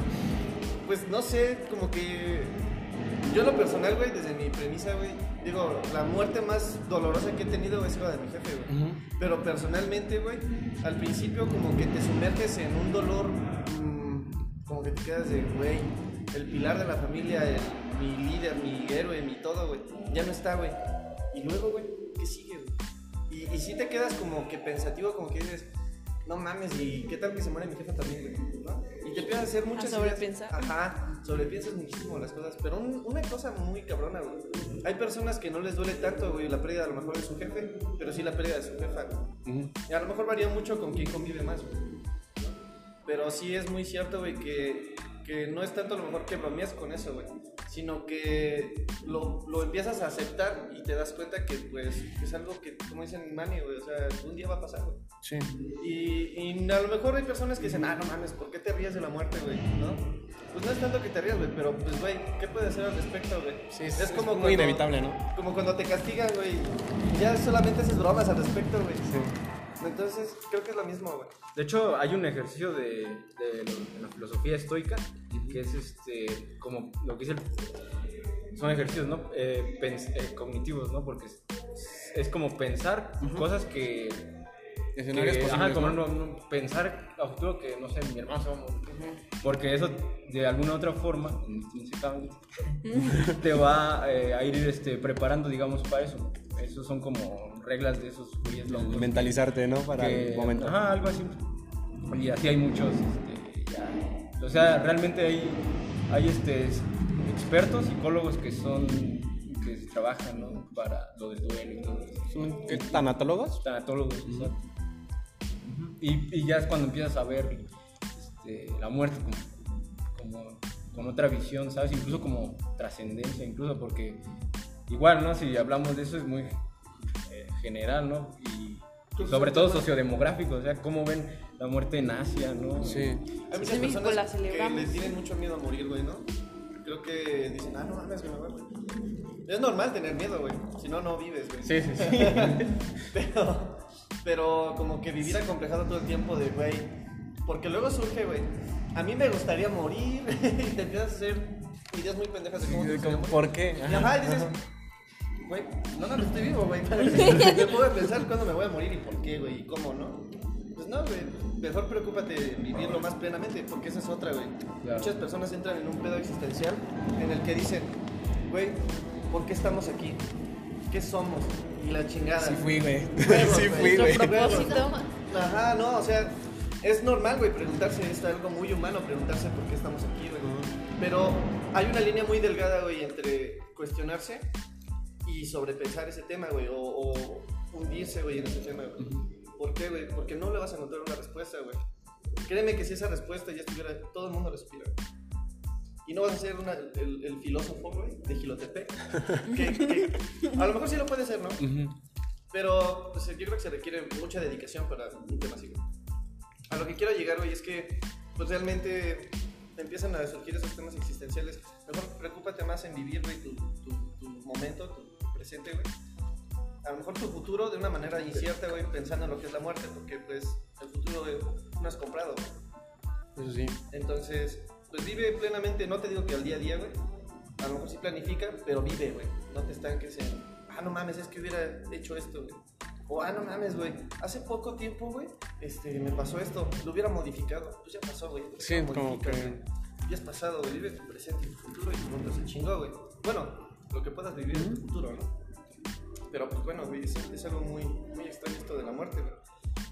pues no sé, como que. Yo, lo personal, güey, desde mi premisa, güey, digo, la muerte más dolorosa que he tenido es la de mi jefe, güey. Pero personalmente, güey, al principio como que te sumerges en un dolor, mm, como que te quedas de, güey, el pilar de la familia, el- mi líder, mi héroe, mi todo, güey, ya no está, güey. Y luego, güey, ¿qué sigue, güey? Y, y sí te quedas como que pensativo, como que dices, no mames, ¿y qué tal que se muere mi jefa también, güey? ¿No? Y te empiezas a hacer muchas A ideas. sobrepensar. Ajá, sobrepiensas muchísimo las cosas, pero un- una cosa muy cabrona, güey. Hay personas que no les duele tanto, güey, la pérdida a lo mejor de su jefe, pero sí la pérdida de su jefa, güey. Y a lo mejor varía mucho con quién convive más, güey. Pero sí es muy cierto, güey, que, que no es tanto a lo mejor que bromeas con eso, güey. Sino que lo, lo empiezas a aceptar y te das cuenta que, pues, es algo que, como dicen Manny, güey, o sea, un día va a pasar, güey. Sí. Y, y a lo mejor hay personas que dicen, ah, no mames, ¿por qué te ríes de la muerte, güey? ¿No? Pues no es tanto que te rías, güey, pero pues, güey, ¿qué puedes hacer al respecto, güey? Sí, es, es como muy cuando- inevitable, ¿no? Como cuando te castigan, güey, ya solamente haces bromas al respecto, güey. Sí. Entonces, creo que es lo mismo, güey. De hecho, hay un ejercicio de, de lo- de la filosofía estoica que es este, como lo que dice el- son ejercicios ¿no? Eh, pens- eh, cognitivos, ¿no? Porque es, es como pensar cosas que. Escenarios que- posibles, ajá, como ¿no? no- no- pensar a futuro que, no sé, mi hermano se va a morir. Porque eso, de alguna otra forma, te va eh, a ir este, preparando, digamos, para eso. Esos son como reglas de esos güeyes. Mentalizarte, ¿no? Para que- el momento. Ajá, algo así. Y así hay muchos, este, ya. O sea, realmente hay, hay este, expertos, psicólogos que son, que trabajan, ¿no? Para lo del duelo y todo eso. ¿Son qué, tanatólogos? Tanatólogos, exacto. Y, y ya es cuando empiezas a ver este, la muerte como, como con otra visión, ¿sabes? Incluso como trascendencia, incluso porque igual, ¿no? Si hablamos de eso es muy general, ¿no? Y sobre todo sociodemográfico, o sea, cómo ven la muerte en Asia, ¿no? Sí. Hay muchas México personas la que celebramos. le tienen mucho miedo a morir, güey, ¿no? Creo que dicen, ah, no mames, que me morir. Es normal tener miedo, güey. Si no, no vives, güey. Sí, sí, sí. Pero, pero como que vivir acomplejado todo el tiempo de, güey. Porque luego surge, güey. A mí me gustaría morir. y te empiezas a hacer ideas muy pendejas de cómo te gustaría morir. ¿Por qué? Y ajá, y dices, güey, no, no, no estoy vivo, güey. Me puedo pensar cuándo me voy a morir y por qué, güey, y cómo, ¿no? Pues no, güey, mejor preocúpate de vivirlo más plenamente, porque esa es otra, güey. Claro. Muchas personas entran en un pedo existencial en el que dicen, güey, ¿por qué estamos aquí? ¿Qué somos? Y la chingada. Sí fui, güey. Sí güey. fui, güey. Ajá, no, o sea, es normal, güey, preguntarse, es algo muy humano preguntarse por qué estamos aquí, güey. Pero hay una línea muy delgada, güey, entre cuestionarse y sobrepensar ese tema, güey, o, o hundirse, güey, en ese tema, güey. ¿Por qué, güey? Porque no le vas a encontrar una respuesta, güey. Créeme que si esa respuesta ya estuviera, todo el mundo respira. Y no vas a ser una- el, el filósofo, güey, de Gilotepec. que, que a lo mejor sí lo puede ser, ¿no? Ujú. Pero pues, yo creo que se requiere mucha dedicación para un tema así. A lo que quiero llegar, güey, es que pues realmente empiezan a surgir esos temas existenciales. Mejor preocúpate más en vivir, güey, tu, tu, tu momento, tu presente, güey. A lo mejor tu futuro de una manera incierta, güey, pensando en lo que es la muerte, porque pues el futuro güey, no es comprado, güey. Eso sí. Entonces, pues vive plenamente, no te digo que al día a día, güey. A lo mejor sí planifica, pero vive, güey. No te estanques en, ah, no mames, es que hubiera hecho esto, güey. O, ah, no mames, güey. Hace poco tiempo, güey, este, me pasó esto. Lo hubiera modificado. Pues ya pasó, güey. Sí, como que- güey. Ya es pasado, güey. Vive tu presente y tu futuro y tu mundo se chingó, güey. Bueno, lo que puedas vivir en tu futuro, ¿no? Pero pues bueno, güey, es, es algo muy, muy extraño esto de la muerte, güey.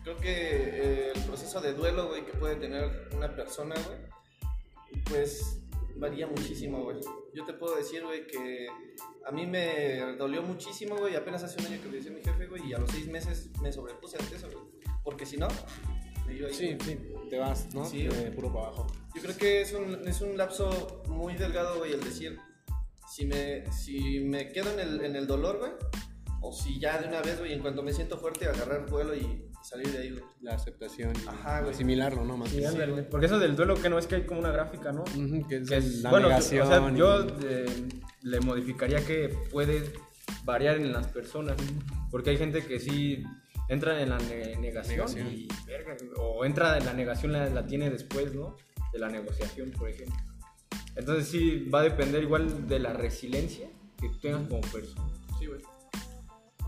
Creo que eh, el proceso de duelo, güey, que puede tener una persona, güey, pues varía muchísimo, güey. Yo te puedo decir, güey, que a mí me dolió muchísimo, güey, apenas hace un año que falleció mi jefe, güey, y a los seis meses me sobrepuse ante eso, güey. Porque si no, me iba a ir, Sí, sí, te vas, ¿no? Sí, puro para abajo. Yo creo que es un, es un lapso muy delgado, güey, el decir, si me, si me quedo en el, en el dolor, güey, o si ya de una vez, güey, en cuanto me siento fuerte, agarrar vuelo y salir de ahí, güey. La aceptación y Ajá, güey. asimilarlo, ¿no? Más Sí. Porque eso del duelo que no es que hay como una gráfica, ¿no? Ujú, que es Que es- la bueno, negación. o sea, y- yo eh, le modificaría que puede variar en las personas, porque hay gente que sí entra en la ne- negación, Negación. y verga, o entra en la negación la, la tiene después, ¿no? De la negociación, por ejemplo. Entonces sí va a depender igual de la resiliencia que tengas como persona. Sí, güey.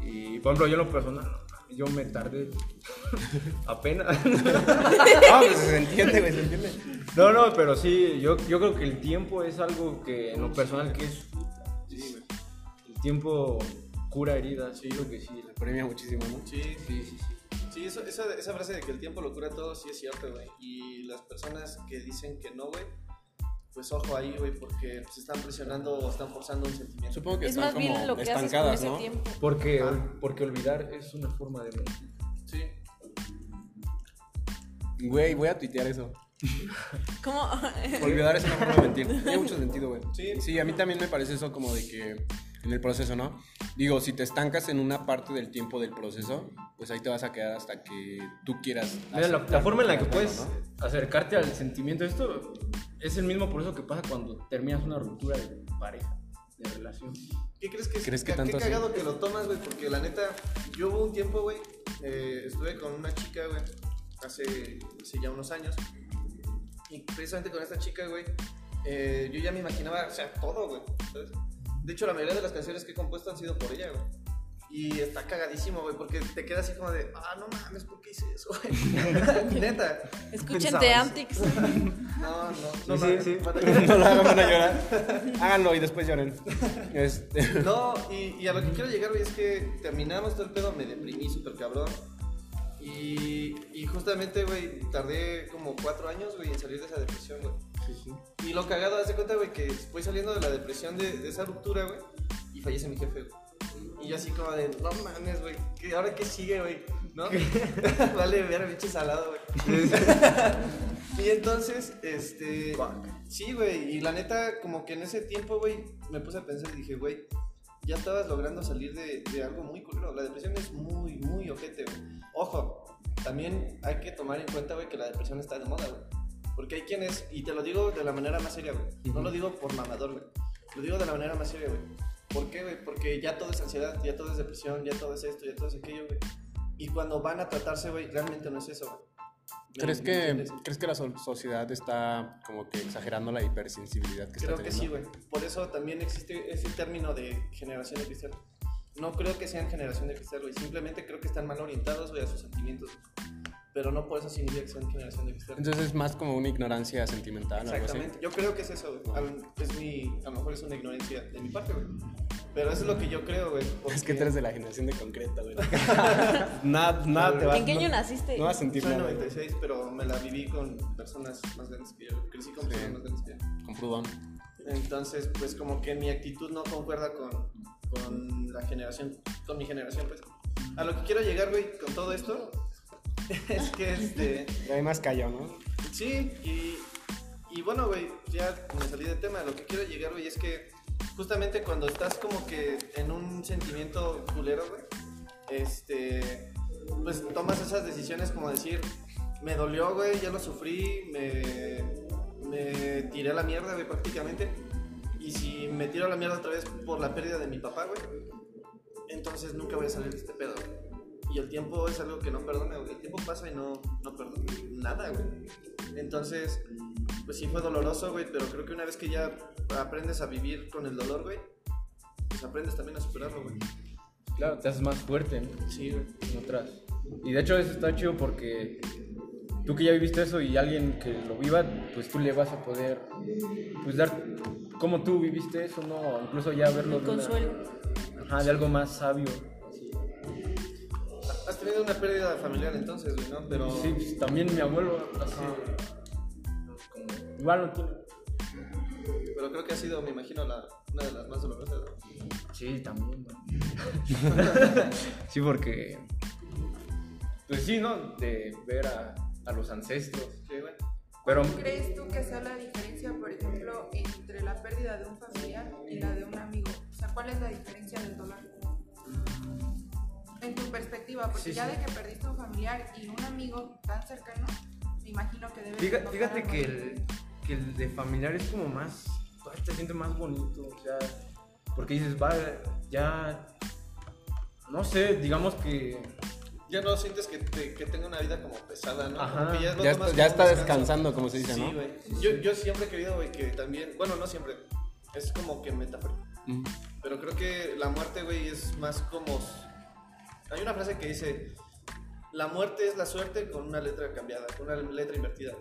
Y por ejemplo, yo en lo personal, yo me tardé apenas. Ah, pues se entiende, güey, se entiende. No, no, pero sí, yo, yo creo que el tiempo es algo que en lo personal que es... El tiempo cura heridas, sí, creo que sí. Premia muchísimo, ¿no? Sí, Sí, sí, sí. sí eso, esa, esa frase de que el tiempo lo cura todo, sí es cierto, güey. Y las personas que dicen que no, güey, pues ojo ahí, güey, porque se están presionando o están forzando un sentimiento. Supongo que Es están más bien como lo que haces con estancadas, ese ¿no? tiempo. Porque, porque olvidar es una forma de mentir. Sí. Güey, voy a tuitear eso. ¿Cómo? Olvidar es una forma de mentir. Tiene mucho sentido, güey. Sí. Sí, a mí también me parece eso como de que en el proceso, ¿no? Digo, si te estancas en una parte del tiempo del proceso, pues ahí te vas a quedar hasta que tú quieras. Mira, la, forma en la que puedes ¿no? acercarte al sentimiento, esto es el mismo proceso que pasa cuando terminas una ruptura de pareja, de relación. ¿Qué crees que es? ¿Crees que Qué- tanto Qué así? cagado que lo tomas, güey, porque la neta, yo hubo un tiempo, güey, eh, estuve con una chica, güey, hace, hace ya unos años. Y precisamente con esta chica, güey, eh, yo ya me imaginaba, o sea, todo, güey, ¿sabes? De hecho, la mayoría de las canciones que he compuesto han sido por ella, güey. Y está cagadísimo, güey, porque te quedas así como de, ah, no mames, ¿por qué hice eso, güey? Neta. Escuchen Pensabas. The Antics. No, no, no, Sí, sí. No lo hagan, van a llorar. Háganlo y después lloren. Este, No, y, y a lo que quiero llegar, güey, es que terminamos todo el pedo, me deprimí súper cabrón. Y, y justamente, güey, tardé como cuatro años, güey, en salir de esa depresión, güey. Y lo cagado, haz de cuenta, güey, que voy saliendo de la depresión de, de esa ruptura, güey, y fallece mi jefe, güey. Y yo así como de, no mames, güey, ¿qué- ¿ahora qué sigue, güey? ¿No? vale, ver, pinche salado, güey. y entonces, este... Sí, güey, y la neta, como que en ese tiempo, güey, me puse a pensar y dije, güey, ya estabas logrando salir de, de algo muy culero. La depresión es muy, muy ojete, güey. Ojo, también hay que tomar en cuenta, güey, que la depresión está de moda, güey. Porque hay quienes, y te lo digo de la manera más seria, güey. No lo digo por mamador, güey. Lo digo de la manera más seria, güey. ¿Por qué, güey? Porque ya todo es ansiedad, ya todo es depresión, ya todo es esto, ya todo es aquello, güey. Y cuando van a tratarse, güey, realmente no es eso, güey. ¿Me- ¿Crees que? ¿Crees que la so- sociedad está como que exagerando la hipersensibilidad que Creo está que teniendo? sí, güey. Por eso también existe ese término de generación de cristal. No creo que sean generación de cristal, güey. Simplemente creo que están mal orientados, güey, a sus sentimientos. Pero no por eso significa que sean generación de cristal. Entonces es más como una ignorancia sentimental o algo así. Exactamente. Yo creo que es eso, güey. Al- Es mi, a lo mejor es una ignorancia de mi parte, güey. Pero eso es lo que yo creo, güey. Es que porque tú eres de la generación de concreto, güey. nada, nada te va ¿En qué no- año naciste? No vas a sentir Soy nada, güey. 96, pero me la viví con personas más grandes que yo. Crecí con Sí. personas más grandes que yo. Con Prudón. Entonces, pues como que mi actitud no concuerda con, con la generación, con mi generación, pues. A lo que quiero llegar, güey, con todo esto, es que este... Y hay más callo, ¿no? Sí, y, y bueno, güey, ya me salí de tema. Lo que quiero llegar, güey, es que justamente cuando estás como que en un sentimiento culero, güey, este, pues tomas esas decisiones como decir, me dolió, güey, ya lo sufrí, me, me tiré a la mierda, güey, prácticamente. Y si me tiro a la mierda otra vez por la pérdida de mi papá, güey, entonces nunca voy a salir de este pedo, güey. Y el tiempo es algo que no perdona, güey. El tiempo pasa y no, no perdona nada, güey. Entonces, pues sí fue doloroso, güey, pero creo que una vez que ya aprendes a vivir con el dolor, güey, pues aprendes también a superarlo, güey. Claro, te haces más fuerte, ¿no? Sí, güey. En otras. Y de hecho eso está chido porque tú que ya viviste eso y alguien que lo viva, pues tú le vas a poder pues dar como tú viviste eso, ¿no? Incluso ya verlo de, una- Consuelo. ajá, de algo más sabio. Has tenido una pérdida familiar entonces, güey, ¿no? Pero... Sí, pues, también mi abuelo así, como, igual no tiene. Pero creo que ha sido, me imagino, la, una de las más dolorosas. ¿no? Sí, también, ¿no? sí, porque. Pues sí, ¿no? De ver a, a los ancestros. Sí, güey. Pero. ¿Cuál crees tú que sea la diferencia, por ejemplo, entre la pérdida de un familiar y la de un amigo? O sea, ¿cuál es la diferencia del dolor? En tu perspectiva, porque Sí, ya sí. de que perdiste un familiar y un amigo tan cercano, me imagino que debe Fíjate, fíjate que, el, que el de familiar es como más. todavía Te siente más bonito, o sea. Porque dices, va, ya. No sé, digamos que. Ya no sientes que, te- que tenga una vida como pesada, ¿no? Ajá. Como que Ya, tomas está, ya está descansando, como se dice, Sí, ¿no? güey. Yo, yo siempre he querido, güey, que también... Bueno, no siempre. Es como que metáfora. Mm. Pero creo que la muerte, güey, es más como... Hay una frase que dice... La muerte es la suerte con una letra cambiada, con una letra invertida.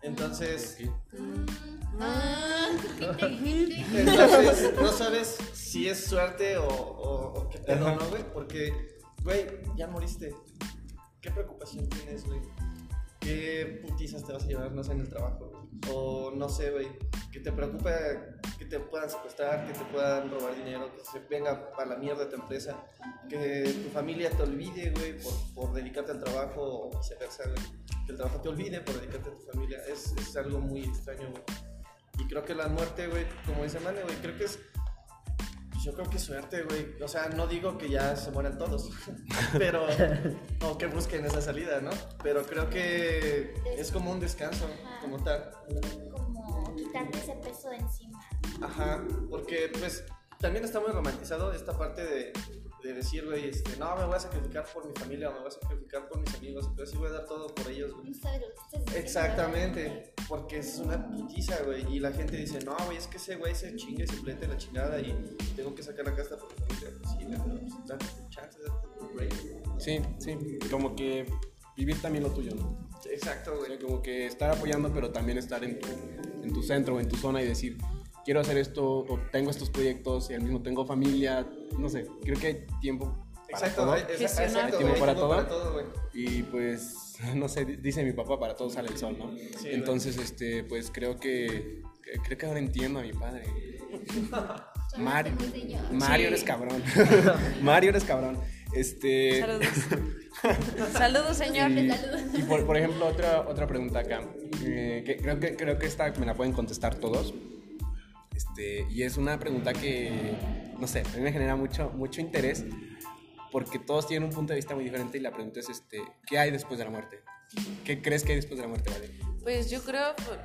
Entonces... Ah, qué inteligente. Entonces, no sabes si es suerte o, o, o qué pedo, ¿no, güey? Porque, güey, ya moriste. ¿Qué preocupación tienes, güey? ¿Qué putizas te vas a llevar, no sé, en el trabajo? güey? O no sé, güey, que te preocupe que te puedan secuestrar, que te puedan robar dinero, que se venga a la mierda tu empresa, que tu familia te olvide, güey, por, por dedicarte al trabajo o viceversa. Que el trabajo te olvide por dedicarte a tu familia. Es, es algo muy extraño, güey. Y creo que la muerte, güey, como dice Mane, güey, creo que es. Yo creo que es suerte, güey. O sea, no digo que ya se mueran todos, pero. O que busquen esa salida, ¿no? Pero creo que es como un descanso, como tal. Como quitarte ese peso de encima. Ajá, porque pues también está muy romantizado esta parte de, de decir, güey, este, no, me voy a sacrificar por mi familia, o me voy a sacrificar por mis amigos, pero sí voy a dar todo por ellos, güey. No sabes lo que estás diciendo. Exactamente, porque es una putiza, güey. Y la gente dice, no, güey, es que ese güey se chingue, se plete la chingada y tengo que sacar la casta por mi familia. Pues sí, güey, pero pues, date tu chance, date tu break. Sí, sí. Como que vivir también lo tuyo, ¿no? Exacto, O güey. sea, como que estar apoyando, pero también estar en tu, en tu centro o en tu zona y decir, quiero hacer esto, o tengo estos proyectos, y al mismo tengo familia, no sé, creo que hay tiempo para Exacto, todo. güey, exa- Gestionar. exacto, Tiempo güey, para tiempo todo. para todo, güey. Y pues, no sé, dice mi papá, para todo sale el sol, ¿no? Sí, Entonces, este, pues creo que, creo que ahora entiendo a mi padre. Mario. Mario Sí. eres cabrón. Mario eres cabrón. Este, Saludos. Saludos, señor. y, Saludos. y por, por ejemplo, otra, otra pregunta acá. eh, que creo, que, creo que esta me la pueden contestar todos. Este, y es una pregunta que, no sé, a mí me genera mucho, mucho interés porque todos tienen un punto de vista muy diferente y la pregunta es, este, ¿qué hay después de la muerte? ¿Qué crees que hay después de la muerte, Vale? Pues yo creo, pues,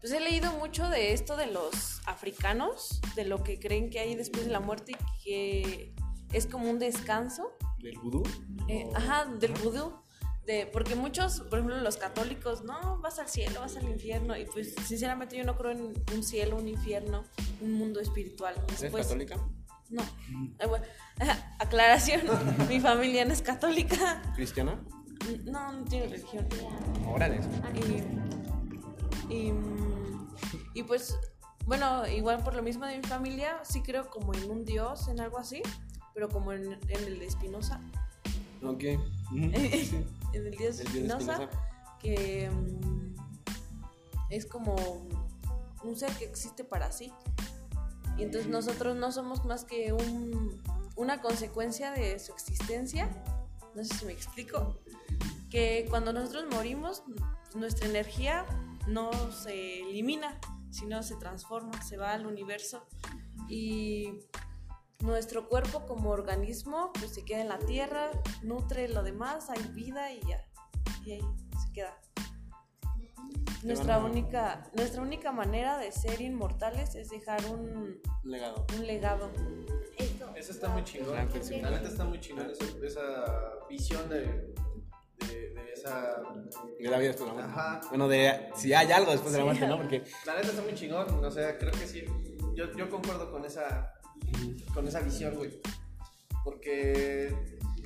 pues he leído mucho de esto de los africanos, de lo que creen que hay después de la muerte y que es como un descanso. ¿Del vudú? Eh, ajá, del vudú. De, porque muchos, por ejemplo, los católicos, no, vas al cielo, vas al infierno. Y pues, sinceramente, yo no creo en un cielo, un infierno, un mundo espiritual. ¿Eres Después- católica? No. Eh, bueno, aclaración, mi familia no es católica. ¿Cristiana? No, no tiene religión. Órale. Y, y, mm, y pues, bueno, igual por lo mismo de mi familia, sí creo como en un dios, en algo así, pero como en, en el de Espinosa, Ok. en el dios El dios Spinoza. que mm, es como un ser que existe para sí. Y entonces nosotros no somos más que un- una consecuencia de su existencia. No sé si me explico. Que cuando nosotros morimos, nuestra energía no se elimina, sino se transforma, se va al universo y nuestro cuerpo como organismo pues se queda en la tierra, nutre lo demás, hay vida y ya, y ahí se queda. Nuestra única, nuestra única manera de ser inmortales es dejar un, Legado. un legado. Eso. Eso está muy chingón. La neta está muy chingón esa, esa visión de, de, de esa. De la vida después de la muerte. Ajá. Bueno, de si hay algo después de la muerte, ¿no? Porque La neta está muy chingón. O sea, creo que sí. Yo, yo concuerdo con esa, con esa visión, güey. Porque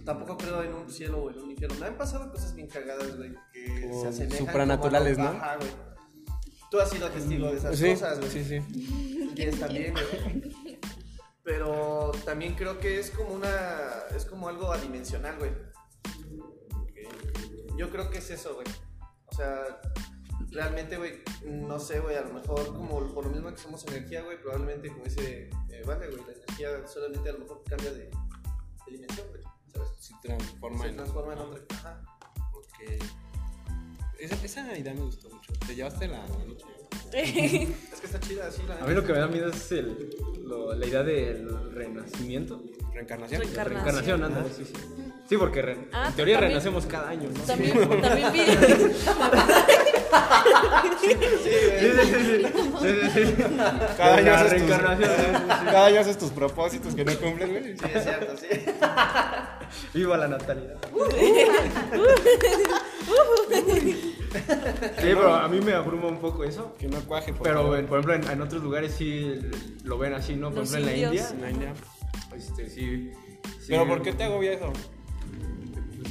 tampoco creo en un cielo o en un infierno. Me han pasado cosas bien cagadas, güey, que Como se asemejan. supranaturales, como a ¿no? Ajá, güey. Tú has sido testigo de esas sí, cosas, güey. sí, sí. Tienes también, güey. Pero también creo que es como una. Es como algo adimensional, güey. Yo creo que es eso, güey. O sea, realmente, güey, no sé, güey, a lo mejor como por lo mismo que somos energía, güey, probablemente como dice, eh, vale, güey, la energía solamente a lo mejor cambia de, de dimensión, güey, ¿sabes? Se transforma Se en. transforma en otra. Ajá. Ok. Esa, esa idea me gustó mucho. Te llevaste la noche. Es que está chida, así, la A mí lo que me da miedo es el, lo- la idea del renacimiento. Reencarnación. Reencarnación. Reencarnación, ándale, sí, sí. Sí, porque re- Ah, en teoría también- renacemos cada año, ¿no? También, también Sí, sí, sí, sí. Sí. Cada año haces tus- reencarnación, sí, sí, sí. Cada año haces tus propósitos que no cumples, güey. Sí, es cierto, sí. Viva la natalidad. Sí, pero a mí me abruma un poco eso. Que no cuaje, por Pero, favor. por ejemplo, en, en otros lugares sí lo ven así, ¿no? Por Los ejemplo, en la indios. India. En la India. Este, sí, sí. Pero ¿por qué te agobia eso?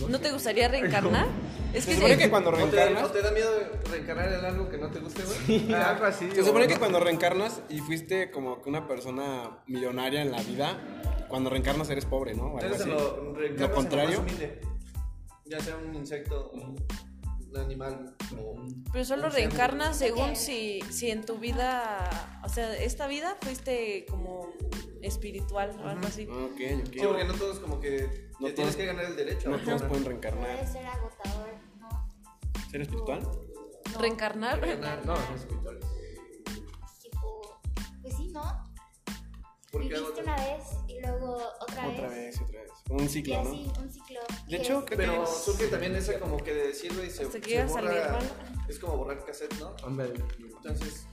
¿No te gustaría reencarnar? Es Se que, supone que cuando ¿O te, reencarnas. o te da miedo reencarnar en algo que no te guste, güey? Sí, algo así. Se supone o- que cuando reencarnas y fuiste como que una persona millonaria en la vida, cuando reencarnas eres pobre, ¿no? O algo así. lo, Lo contrario. Ya sea un insecto, un animal o... pero solo un ser, reencarnas según Ok. si, si en tu vida, o sea, esta vida fuiste como espiritual o algo así. Ok, Sí, porque ok. no todos como que No te tienes todos- que ganar el derecho. No a todos reencarnar. pueden reencarnar. Puede ser agotador, ¿no? ¿Ser espiritual? ¿Reencarnar? Reencarnar. No, no es espiritual. Tipo, pues sí, ¿no? Porque Viviste una vez y luego otra, Otra vez. vez, otra vez. Un Y ciclo, ¿no? así, un ciclo. De Y hecho, es- creo Pero que- surge también esa como que de decirlo y se, Hasta que se al borra. nirvana. Es como borrar cassette, ¿no? Hombre, Entonces,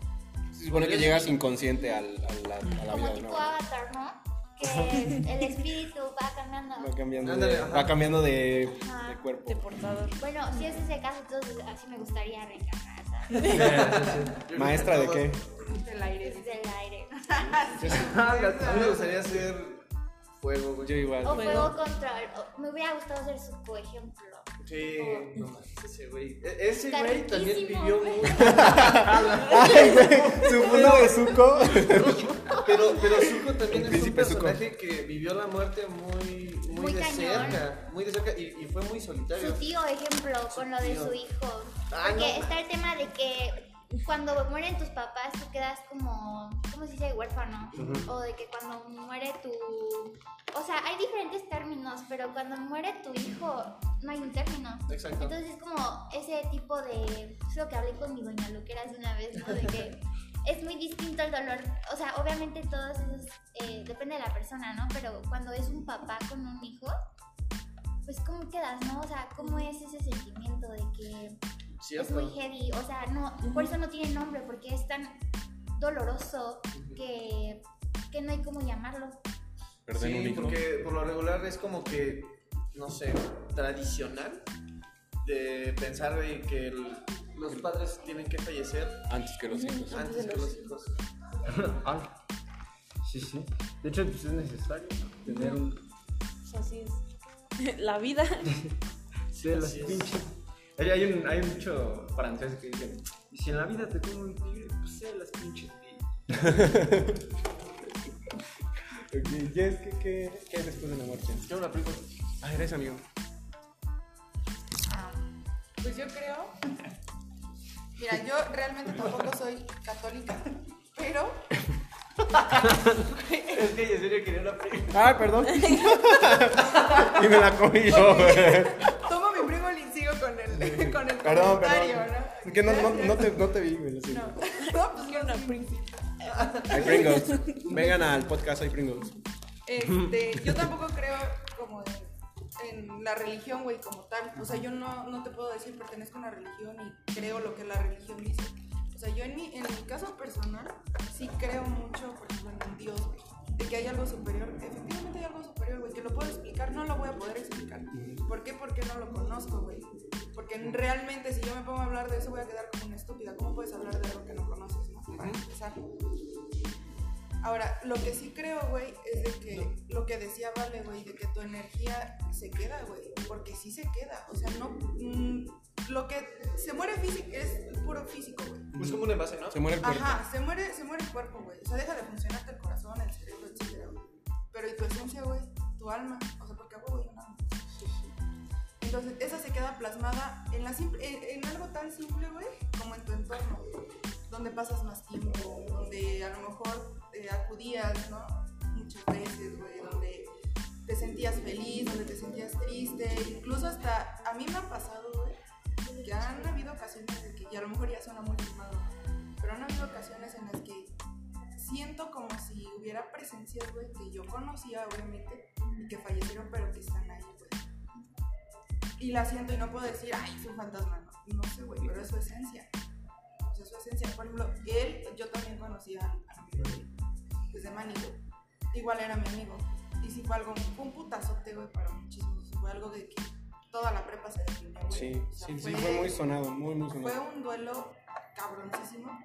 Se supone que llegas inconsciente al, a la, a la como vida de tipo nuevo. avatar, ¿no? Que el espíritu va cambiando. Va cambiando, Ándale, de, ajá. va cambiando de, Ajá. de cuerpo. De portador. Bueno, si es ese caso, entonces así me gustaría reencarnar, ¿Maestra de qué? Del aire. Desde el aire. A mí me gustaría hacer fuego, güey. Yo igual. O Fuego. contra. o- me hubiera gustado ser su ejemplo. Sí, Oh. no mames, ese güey. E- Ese Está güey también vivió güey. muy. Ay, güey, su mundo de suco. Pero, pero Zuko también El es un Zuko. personaje que vivió la muerte muy, muy, Muy de cañón. cerca. Muy de cerca y, y fue muy solitario. Su tío, ejemplo, con lo de su hijo. Porque no. está el tema de que cuando mueren tus papás, tú quedas como. ¿Cómo se dice? Huérfano. O de que cuando muere tu. O sea, hay diferentes términos, pero cuando muere tu hijo, no hay un término. Exacto. Entonces es como ese tipo de... Es lo que hablé con mi doña Luquera hace una vez, ¿no? De que es muy distinto el dolor. O sea, obviamente todos esos... eh, depende de la persona, ¿no? Pero cuando es un papá con un hijo, pues ¿cómo quedas, no? O sea, ¿cómo es ese sentimiento de que es muy heavy? O sea, no, por eso no tiene nombre, porque es tan doloroso que, que no hay cómo llamarlo. Perder un Sí, hijo. porque por lo regular es como que, no sé, tradicional de pensar de que el- los padres tienen que fallecer Antes que los hijos. antes que los hijos. ah, sí, sí. De hecho, pues es necesario tener un. Así es. La vida. Sí, las pinches. Hay, hay, un, hay mucho francés que dicen: Y si en la vida te como un tigre, pues sé las pinches vidas. Ok, Jess, ¿qué, qué, qué hay después de la muerte? Quiero una película. Ah, eres amigo. Pues yo creo. Mira, yo realmente tampoco soy católica, pero Es que en serio quería una película. Ah, perdón. y me la comí yo, Perdón, perdón. ¿no? Que no, no, no, te, no te vi, güey. lo No, pues Quiero una no, sí. Pringles. Hay Pringles. Vengan al podcast, hay Pringles. Este, yo tampoco creo como en, en la religión, güey, como tal. O sea, yo no, no te puedo decir pertenezco a una religión y creo lo que la religión dice. O sea, yo en mi, en mi caso personal sí creo mucho, por ejemplo, en Dios, güey. De que hay algo superior. Efectivamente hay algo superior, güey. Que lo puedo explicar, no lo voy a poder explicar. ¿Por qué? Porque no lo conozco, güey. Porque realmente si yo me pongo a hablar de eso voy a quedar como una estúpida. ¿Cómo puedes hablar de algo que no conoces, no? Para empezar. Ahora, lo que sí creo, güey, es de que lo que decía Vale, güey, de que tu energía se queda, güey, porque sí se queda. O sea, no. mm, lo que se muere físico es puro físico, güey. Es como un envase, ¿no? Se muere el cuerpo. Ajá, se muere, se muere el cuerpo, güey. O sea, deja de funcionarte el corazón, el cerebro, etcétera, güey. Pero y tu esencia, güey, tu alma, o sea, porque hago, güey, un alma. Entonces, esa se queda plasmada en, la simple, en, en algo tan simple, güey, como en tu entorno, donde pasas más tiempo, donde a lo mejor eh, acudías, ¿no? Muchas veces, güey, donde te sentías feliz, donde te sentías triste, incluso hasta a mí me ha pasado, güey, que han habido ocasiones de que, y a lo mejor ya suena muy fumado, pero han habido ocasiones en las que siento como si hubiera presencias, güey, que yo conocía, obviamente, y que fallecieron, pero que están ahí, güey. Y la siento y no puedo decir, ay, es un fantasma, no, no sé, güey, pero es su esencia. O sea, su esencia. Por ejemplo, él, yo también conocía a mi amigo, güey, desde güey. Igual era mi amigo. Y sí fue algo, fue un putazote, güey, para muchísimos. Fue algo de que toda la prepa se definió, güey. Sí, O sea, sí, sí, fue muy sonado, muy, muy fue un duelo cabroncísimo.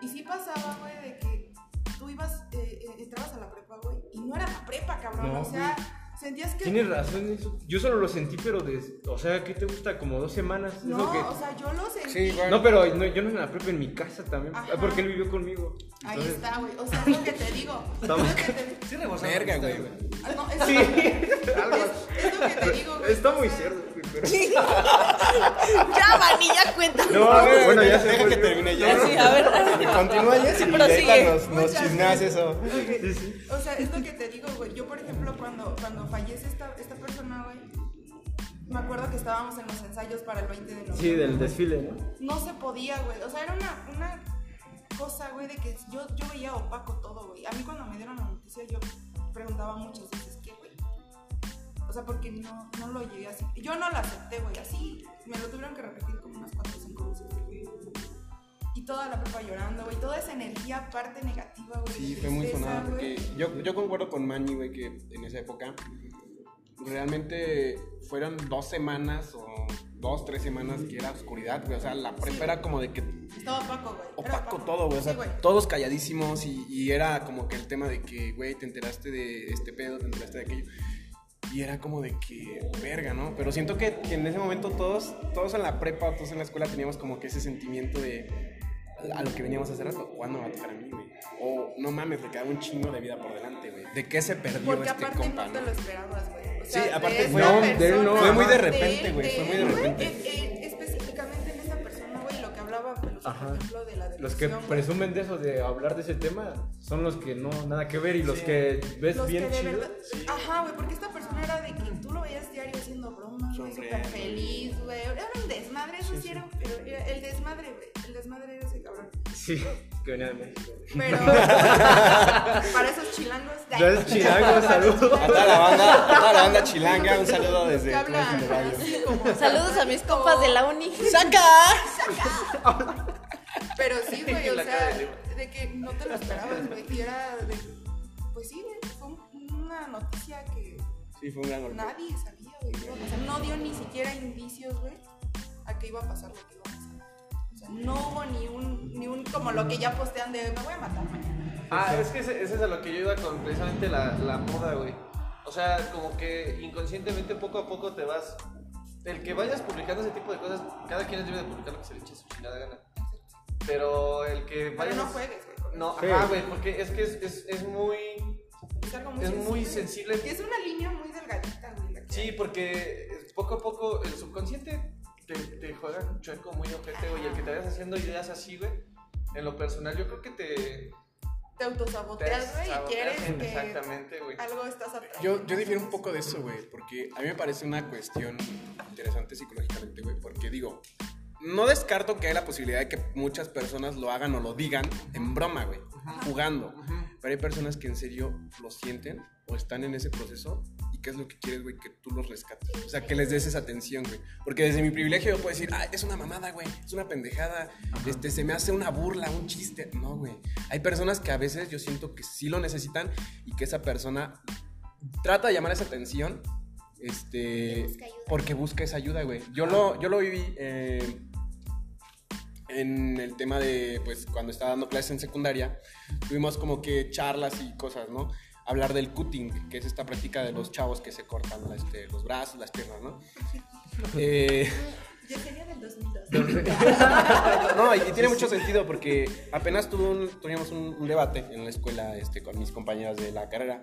Y sí pasaba, güey, de que tú ibas, eh, eh, entrabas a la prepa, güey, y no era la prepa, cabrón. No, o sea, sentías que. Tienes razón eso. Yo solo lo sentí, pero de, o sea, ¿qué te gusta? Como dos semanas. es No, lo que- o sea, yo lo sentí. Sí, igual. No, pero no, yo no en la prepa, en mi casa también. Ajá. Porque él vivió conmigo. Ahí Entonces, está, güey. O sea, es lo que te digo. Estamos- Es lo que te- Sí, Verga, güey. Ah, no, es, Sí. es, es lo que te digo, güey. Está o muy güey, pero- Ya, Vani, ya cuenta. No, a ver, bueno, ya se deja fue que termine ya. Sí, a ver. Continúa ya y nos, chismeas eso. O sea, es lo que te digo, güey. Yo, por ejemplo, cuando, cuando fallece esta, esta persona, güey, me acuerdo que estábamos en los ensayos para el 20 de noviembre. Sí, del desfile, ¿no? No se podía, güey. O sea, era una, una cosa, güey, de que yo, yo veía opaco todo, güey. A mí cuando me dieron la noticia, yo preguntaba muchas veces. O sea, porque no, no lo llegué así. Yo no lo acepté, güey, así. Me lo tuvieron que repetir como unas 4 o 5 veces. güey. Y toda la prepa llorando, güey. Toda esa energía, aparte negativa, güey. Sí, fue muy güey. porque yo, yo concuerdo con Manny, güey, que en esa época realmente fueron dos semanas o dos, tres semanas que era oscuridad, güey. O sea, la prepa Sí. era como de que Estaba opaco, güey. Opaco todo, güey. O sea, Sí, güey. todos calladísimos y, y era como que el tema de que, güey, te enteraste de este pedo, te enteraste de aquello. Y era como de que, verga, ¿no? Pero siento que, que en ese momento todos, todos en la prepa, todos en la escuela teníamos como que ese sentimiento de a lo que veníamos hace rato, ¿cuándo me va a tocar a mí, güey? O no mames, le quedaba un chingo de vida por delante, güey. ¿De qué se perdió Porque este aparte compa, no te lo esperabas, güey. O Sí, aparte fue- No, de él no. persona- Fue muy de repente, güey, fue muy de repente. eh, eh, Ajá. por ejemplo, de la Los que presumen de eso, de hablar de ese tema, son los que no, nada que ver y los que ves Los bien que de chido. verdad. Ajá, güey, porque esta persona era de que tú lo veías diario haciendo bromas, güey, súper feliz, güey. Era un desmadre, eso sí, era, pero era el desmadre, güey. El desmadre era ese cabrón. Sí, que venía de México. Pero para esos chilangos. Ya es chilango, saludos. A toda la banda, a toda la banda chilanga, un saludo desde hablan así como. Saludos a mis compas de la uni. Pero sí, güey, o sea, de que no te lo esperabas, güey. Y era de. Pues sí, güey, fue un- una noticia que Sí, fue un gran golpe. nadie sabía, güey. que iba a pasar. No dio ni siquiera indicios, güey, a que iba a pasar lo que iba a pasar. O sea, no hubo ni un, ni un como lo que ya postean de me voy a matar mañana. Ah, es que ese, ese es a lo que yo iba con precisamente la, la moda, güey. O sea, como que inconscientemente poco a poco te vas. El que vayas publicando ese tipo de cosas, cada quien debe de publicar lo que se le eche su chingada gana. Pero el que Pero vayas. no juegues, güey. No, Sí. ajá, güey, porque es que es, es, es muy. Es algo muy Es sensible. muy sensible. Y es una línea muy delgadita, güey. Sí, hay. porque poco a poco el subconsciente te, te juega un chueco muy ojete, güey. Y el que te vayas haciendo ideas así, güey. En lo personal, yo creo que te. Te autosaboteas, güey, y quieres que Exactamente, güey. algo estás atrayendo. Yo, yo difiero un poco de eso, güey, porque a mí me parece una cuestión interesante psicológicamente, güey, porque digo, no descarto que hay la posibilidad de que muchas personas lo hagan o lo digan en broma, güey, jugando. Pero hay personas que en serio lo sienten o están en ese proceso y qué es lo que quieres, güey, que tú los rescates. O sea, que les des esa atención, güey. Porque desde mi privilegio yo puedo decir, ah, es una mamada, güey, es una pendejada, este, se me hace una burla, un chiste. No, güey. Hay personas que a veces yo siento que sí lo necesitan y que esa persona trata de llamar esa atención. Este, Y busca ayuda. porque busca esa ayuda, güey. Yo lo, yo lo viví eh, en el tema de, pues, cuando estaba dando clases en secundaria, tuvimos como que charlas y cosas, ¿no? Hablar del cutting, que es esta práctica de los chavos que se cortan este, los brazos, las piernas, ¿no? Eh, Ya sería del 2002. no, y, tiene mucho sentido porque apenas tuve un- tuvimos un, un debate en la escuela este, con mis compañeras de la carrera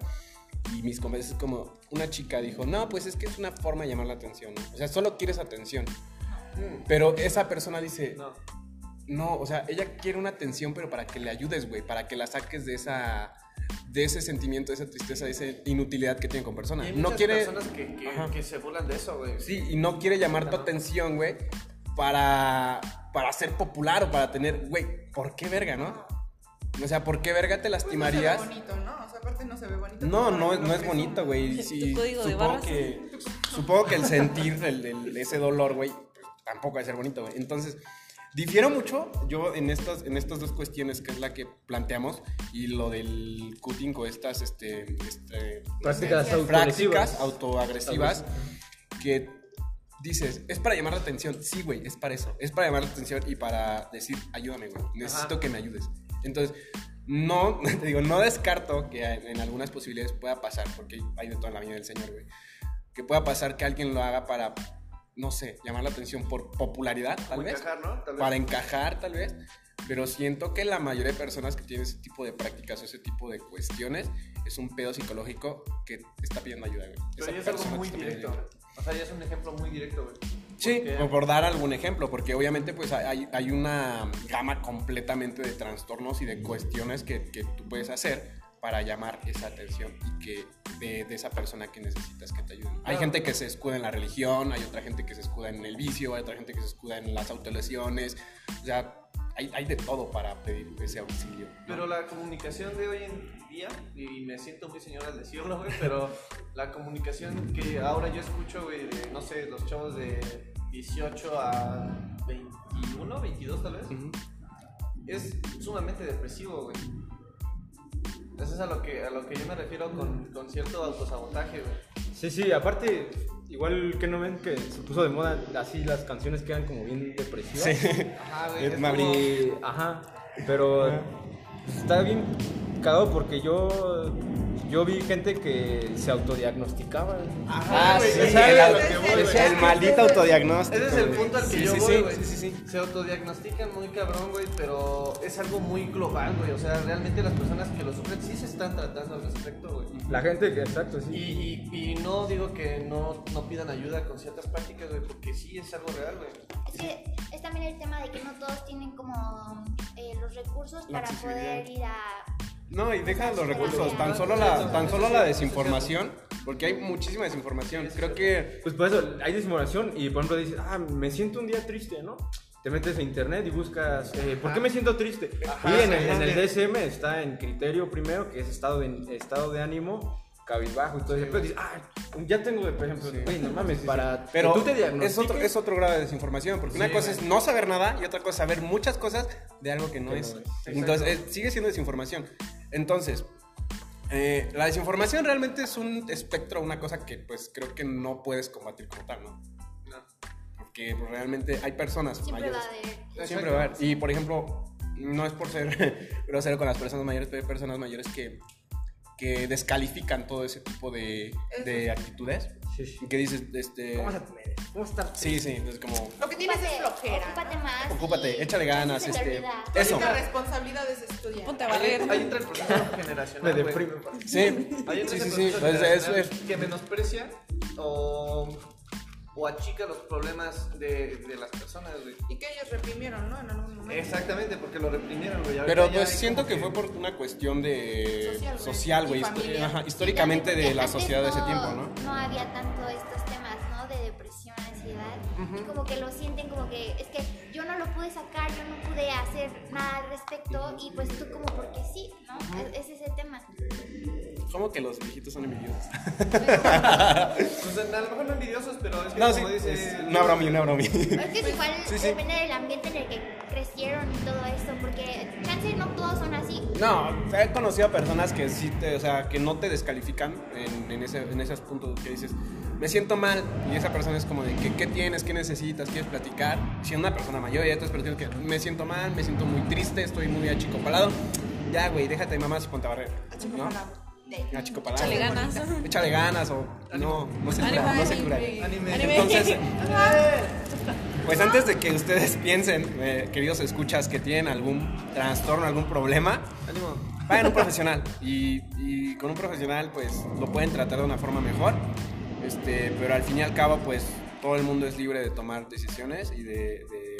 y mis compañeras, es como una chica dijo, no, pues es que es una forma de llamar la atención, ¿no? o sea, solo quieres atención. Pero esa persona dice, No. No, o sea, ella quiere una atención, pero para que le ayudes, güey, para que la saques de esa de ese sentimiento, de esa tristeza, de esa inutilidad que tiene con Y persona. hay No quiere personas que, que, se burlan de eso, güey. Sí, y no quiere llamar tu atención, güey, para, para ser popular o para tener, güey, ¿por qué verga, no? O sea, ¿por qué verga te Pues no se ve lastimarías? bonito, ¿no? O sea, aparte no se ve bonito. No, no, no es bonito, güey. Sí, supongo que, supongo que el sentir el- el- ese dolor, güey, tampoco va a ser bonito, güey. Entonces, difiero mucho yo en estas, en estas dos cuestiones, que es la que planteamos, y lo del cutting o estas, este, este, Prácticas prácticas autoagresivas. que dices, es para llamar la atención. Sí, güey, es para eso. Es para llamar la atención y para decir, ayúdame, güey. Necesito Ajá. que me ayudes. Entonces, no, te digo, no descarto que en algunas posibilidades pueda pasar, porque hay de todo en la vida del Señor, güey. Que pueda pasar que alguien lo haga para, no sé, llamar la atención por popularidad, tal Como vez. encajar, ¿no? Tal vez. Para encajar, tal vez. Pero siento que la mayoría de personas que tienen ese tipo de prácticas o ese tipo de cuestiones es un pedo psicológico que está pidiendo ayuda, güey. Pero ya es algo muy directo. O sea, ya es un ejemplo muy directo, güey. Sí, Porque- por dar algún ejemplo, porque obviamente pues hay, hay una gama completamente de trastornos y de cuestiones que, que tú puedes hacer para llamar esa atención y que de, de esa persona que necesitas que te ayude. Hay gente que se escuda en la religión, hay otra gente que se escuda en el vicio, hay otra gente que se escuda en las autolesiones, o sea, hay, hay de todo para pedir ese auxilio. ¿no? Pero la comunicación de hoy en día, y me siento muy señor al decirlo, güey, pero la comunicación que ahora yo escucho, güey, de, no sé, los chavos de 18 a 21, 22 tal vez, Ujú. es sumamente depresivo, güey. Eso es a lo que, a lo que yo me refiero con, con cierto autosabotaje, güey. Sí, sí, aparte, igual que no ven que se puso de moda así las canciones quedan como bien depresivas. Ajá, güey. Es como- Y- ajá, pero está bien cagado porque yo yo vi gente que se autodiagnosticaba. Ah, güey, sí, ese el, el- maldito autodiagnóstico. Ese es el punto al que Sí, yo sí, voy, sí, güey. sí, sí, sí. Se autodiagnostican muy cabrón, güey, pero es algo muy global, güey. O sea, realmente las personas que lo sufren sí se están tratando al respecto, güey. La gente que, exacto, sí. y, y no digo que no, no pidan ayuda con ciertas prácticas, güey, porque sí es algo real, güey. Es que es también el tema de que no todos tienen como eh, los recursos La para poder No, y deja los recursos, tan solo la, tan solo la desinformación, porque hay muchísima desinformación. Creo que Pues por eso hay desinformación y por ejemplo dices, ah, me siento un día triste, ¿no? Te metes a internet y buscas, eh, ¿por qué me siento triste? Ajá, y en el, en el. DSM está en criterio primero, que es estado de, estado de ánimo, cabizbajo y todo eso. Pero dices, ah, ya tengo, por ejemplo, güey, no mames, para Pero tú te es otro, es otro grado de desinformación, porque una Sí, cosa güey. es no saber nada y otra cosa es saber muchas cosas de algo que no Que es. no es. Entonces, eh, sigue siendo desinformación. Entonces, eh, la desinformación realmente es un espectro, una cosa que pues creo que no puedes combatir como tal, ¿no? Porque pues, realmente hay personas Siempre va mayores. a haber... Siempre va a haber. Y por ejemplo, no es por ser grosero con las personas mayores, pero hay personas mayores que, que descalifican todo ese tipo de, de actitudes. Sí, sí. Y que dices, este. ¿Cómo vas a tener? ¿Cómo estás? Sí, sí, es como. Lo que tienes es flojera. ocúpate ¿no? más. Ocúpate, y échale ganas, este, Eso. única responsabilidad es estudiar. Ponte a Ahí, valer. ahí entra el proceso generacional. Me deprime. Sí, Ahí entra sí, sí, sí. Pues, es- generacional es- que menosprecia o, o achica los problemas de, de las personas, güey. Y que ellos reprimieron, ¿no? En algún momento. Exactamente, porque lo reprimieron, güey. Pero pues siento que fue por una cuestión de Social, güey. ajá, históricamente de la sociedad de ese tiempo, ¿no? No había tanto estos temas, ¿no? De depresiones y sociedad y como que lo sienten como que es que yo no lo pude sacar, yo no pude hacer nada al respecto y pues tú como porque sí, ¿no? Es, es ese tema. ¿Cómo que los viejitos son envidiosos? Pues a lo mejor no envidiosos, pero es que No, sí, como dice. es una broma y una broma. Es que es igual Sí, sí. depende del ambiente en el que crecieron y todo esto, porque chance no todos son así. No, he conocido a personas que sí te, o sea, que no te descalifican en, en ese, en esos puntos que dices, me siento mal, y esa persona es como de, ¿qué, qué tienes? ¿Qué necesitas? ¿Quieres platicar? Si una persona mayor y otras personas que me siento mal, me siento muy triste, estoy muy achicopalado, ya, güey, déjate de mamás y ponte a barrer, ¿no? Achicopalado. Échale ganas. Échale ganas o no, no se cura, Ánimo, no se cura. anime. Entonces, pues antes de que ustedes piensen, eh, queridos escuchas, que tienen algún trastorno, algún problema, Ánimo. vayan a un profesional. Y, y con un profesional, pues lo pueden tratar de una forma mejor. Este, pero al fin y al cabo, pues todo el mundo es libre de tomar decisiones y de, de,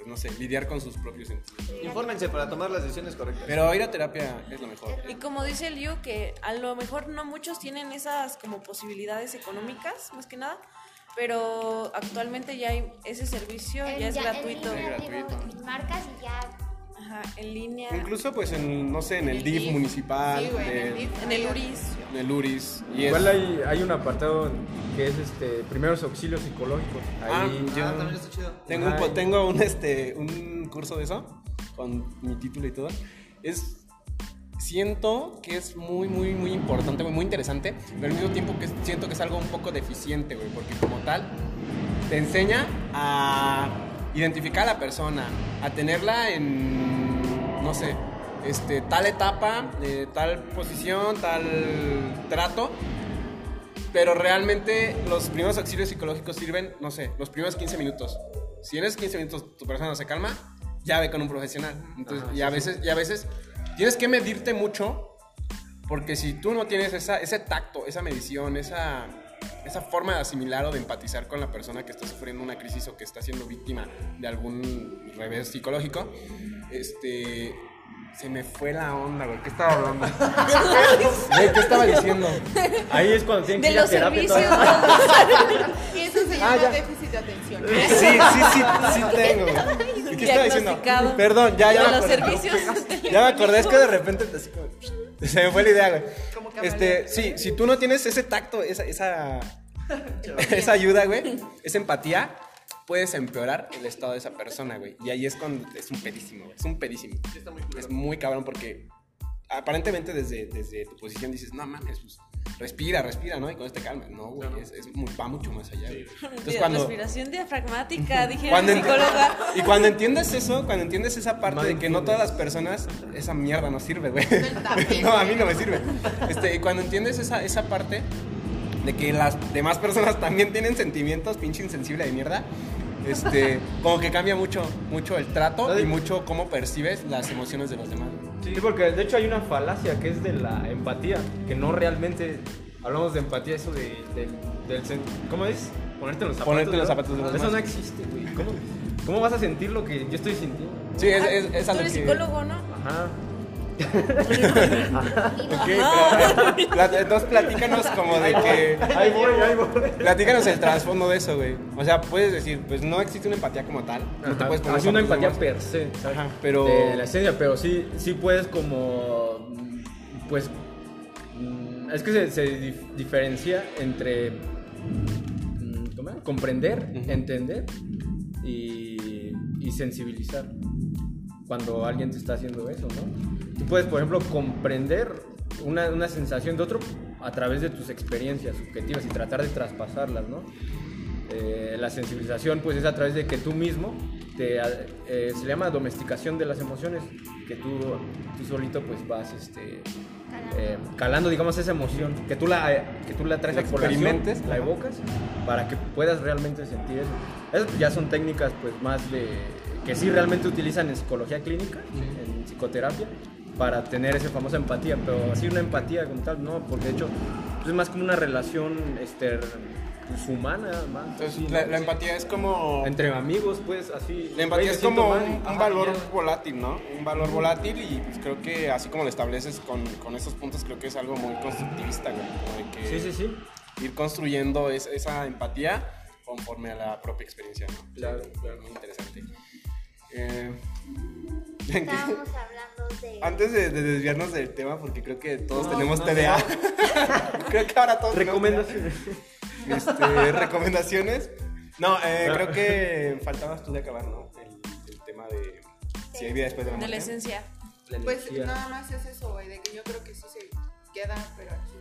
pues no sé, lidiar con sus propios sentimientos. Infórmense para tomar las decisiones correctas. Pero ir a terapia es lo mejor. Y como dice el Liu, que a lo mejor no muchos tienen esas como posibilidades económicas, más que nada, pero actualmente ya hay ese servicio, ya es gratuito. Es gratuito. marcas Ajá, en línea, Incluso pues en, no sé, en el el DIF DIF. municipal, Sí, güey, en el DIF. en el URIS. en el URIS. Y Igual es- hay, hay un apartado que es este primeros auxilios psicológicos. Ah, Ahí yo- Ah, también está chido. Tengo, un, tengo un, este, un curso de eso, con mi título y todo. Es, siento que es muy, muy, muy importante, muy, muy interesante, pero al mismo tiempo que siento que es algo un poco deficiente, güey, porque como tal, te enseña a identificar a la persona, a tenerla en, no sé, este, tal etapa, eh, tal posición, tal trato, pero realmente los primeros auxilios psicológicos sirven, no sé, los primeros 15 minutos. Si en esos 15 minutos tu persona no se calma, ya ve con un profesional. Entonces, y, a veces, y a veces tienes que medirte mucho, porque si tú no tienes esa, ese tacto, esa medición, esa, esa forma de asimilar o de empatizar con la persona que está sufriendo una crisis o que está siendo víctima de algún revés psicológico, este... Se me fue la onda, güey. ¿Qué estaba hablando? Güey, ¿Qué estaba diciendo? Ahí es cuando tienen De que ir a los terapia. servicios. todas- Y eso se Ah, llama ya. déficit de atención. Sí, sí, sí, sí tengo. güey. ¿Qué estaba diciendo? Diagnosticado. Perdón, ya, ya De me los acordé. servicios. Ya me acordé, es que de repente así como- se me fue la idea, güey. Como Este, sí, si tú no tienes ese tacto, esa, esa, esa ayuda, güey, esa empatía, puedes empeorar el estado de esa persona, güey. Y ahí es cuando es un pedísimo, güey, es un pedísimo. Sí, está muy. Es muy cabrón porque aparentemente desde, desde tu posición dices, no mames, pues respira, respira, ¿no? Y con este calma. No, güey, es, es muy- va mucho más allá, güey. Entonces cuando... Respiración diafragmática, dije la psicóloga. y cuando entiendes eso, cuando entiendes esa parte de que no todas las personas, esa mierda no sirve, güey. No, a mí no me sirve. Este, y cuando entiendes esa, esa parte de que las demás personas también tienen sentimientos, pinche insensible de mierda, este, como que cambia mucho, mucho el trato y mucho cómo percibes las emociones de los demás. Sí, porque de hecho hay una falacia que es de la empatía, que no realmente hablamos de empatía, eso de, del, del ¿Cómo es? Ponerte los zapatos. Ponerte los zapatos de los Eso demás. no existe, güey. ¿Cómo, ¿Cómo vas a sentir lo que yo estoy sintiendo? Sí, es, es, es Tú lo eres que... psicólogo, ¿no? Ajá. Ok, pero, plat- entonces platícanos como de que... Ahí voy, ahí voy. Platícanos el trasfondo de eso, güey. O sea, puedes decir, pues no existe una empatía como tal. No te puedes poner así una empatía per se, ¿sabes? Ajá, pero- De la esencia, pero sí, sí puedes como, mm, pues, mm, es que se, se dif- diferencia entre mm, ¿cómo comprender, entender y, y sensibilizar cuando alguien te está haciendo eso, ¿no? Tú puedes, por ejemplo, comprender una, una sensación de otro a través de tus experiencias subjetivas y tratar de traspasarlas, ¿no? Eh, la sensibilización pues es a través de que tú mismo te, eh, se llama domesticación de las emociones que tú, tú solito pues vas este, eh, calando digamos esa emoción que tú la que tú la traes La a experimentes. la evocas para que puedas realmente sentir eso esas ya son técnicas pues más de que sí realmente utilizan en psicología clínica en psicoterapia para tener esa famosa empatía pero así una empatía como tal no porque de hecho pues, es más como una relación este pues, humana más Entonces, así, la, ¿no? la empatía es como... entre amigos pues así La empatía "Güey, es como mal". un, un Ajá, valor ya. volátil, ¿no? Un valor volátil y pues creo que así como lo estableces con, con esos puntos, creo que es algo muy constructivista, güey. De que sí sí sí ir construyendo es- esa empatía conforme a la propia experiencia, ¿no? Claro, claro. Muy interesante. Eh, Estábamos hablando de. Antes de, de desviarnos del tema, porque creo que todos No, tenemos no, TDA. creo que ahora todos tenemos Recomendaciones. TDA. Este, recomendaciones. No, eh, Ah. creo que faltabas tú de acabar, ¿no? El, el tema de si hay vida después de la De la muerte. esencia. La Pues nada más es eso, güey, de que yo creo que sí se queda, pero aquí,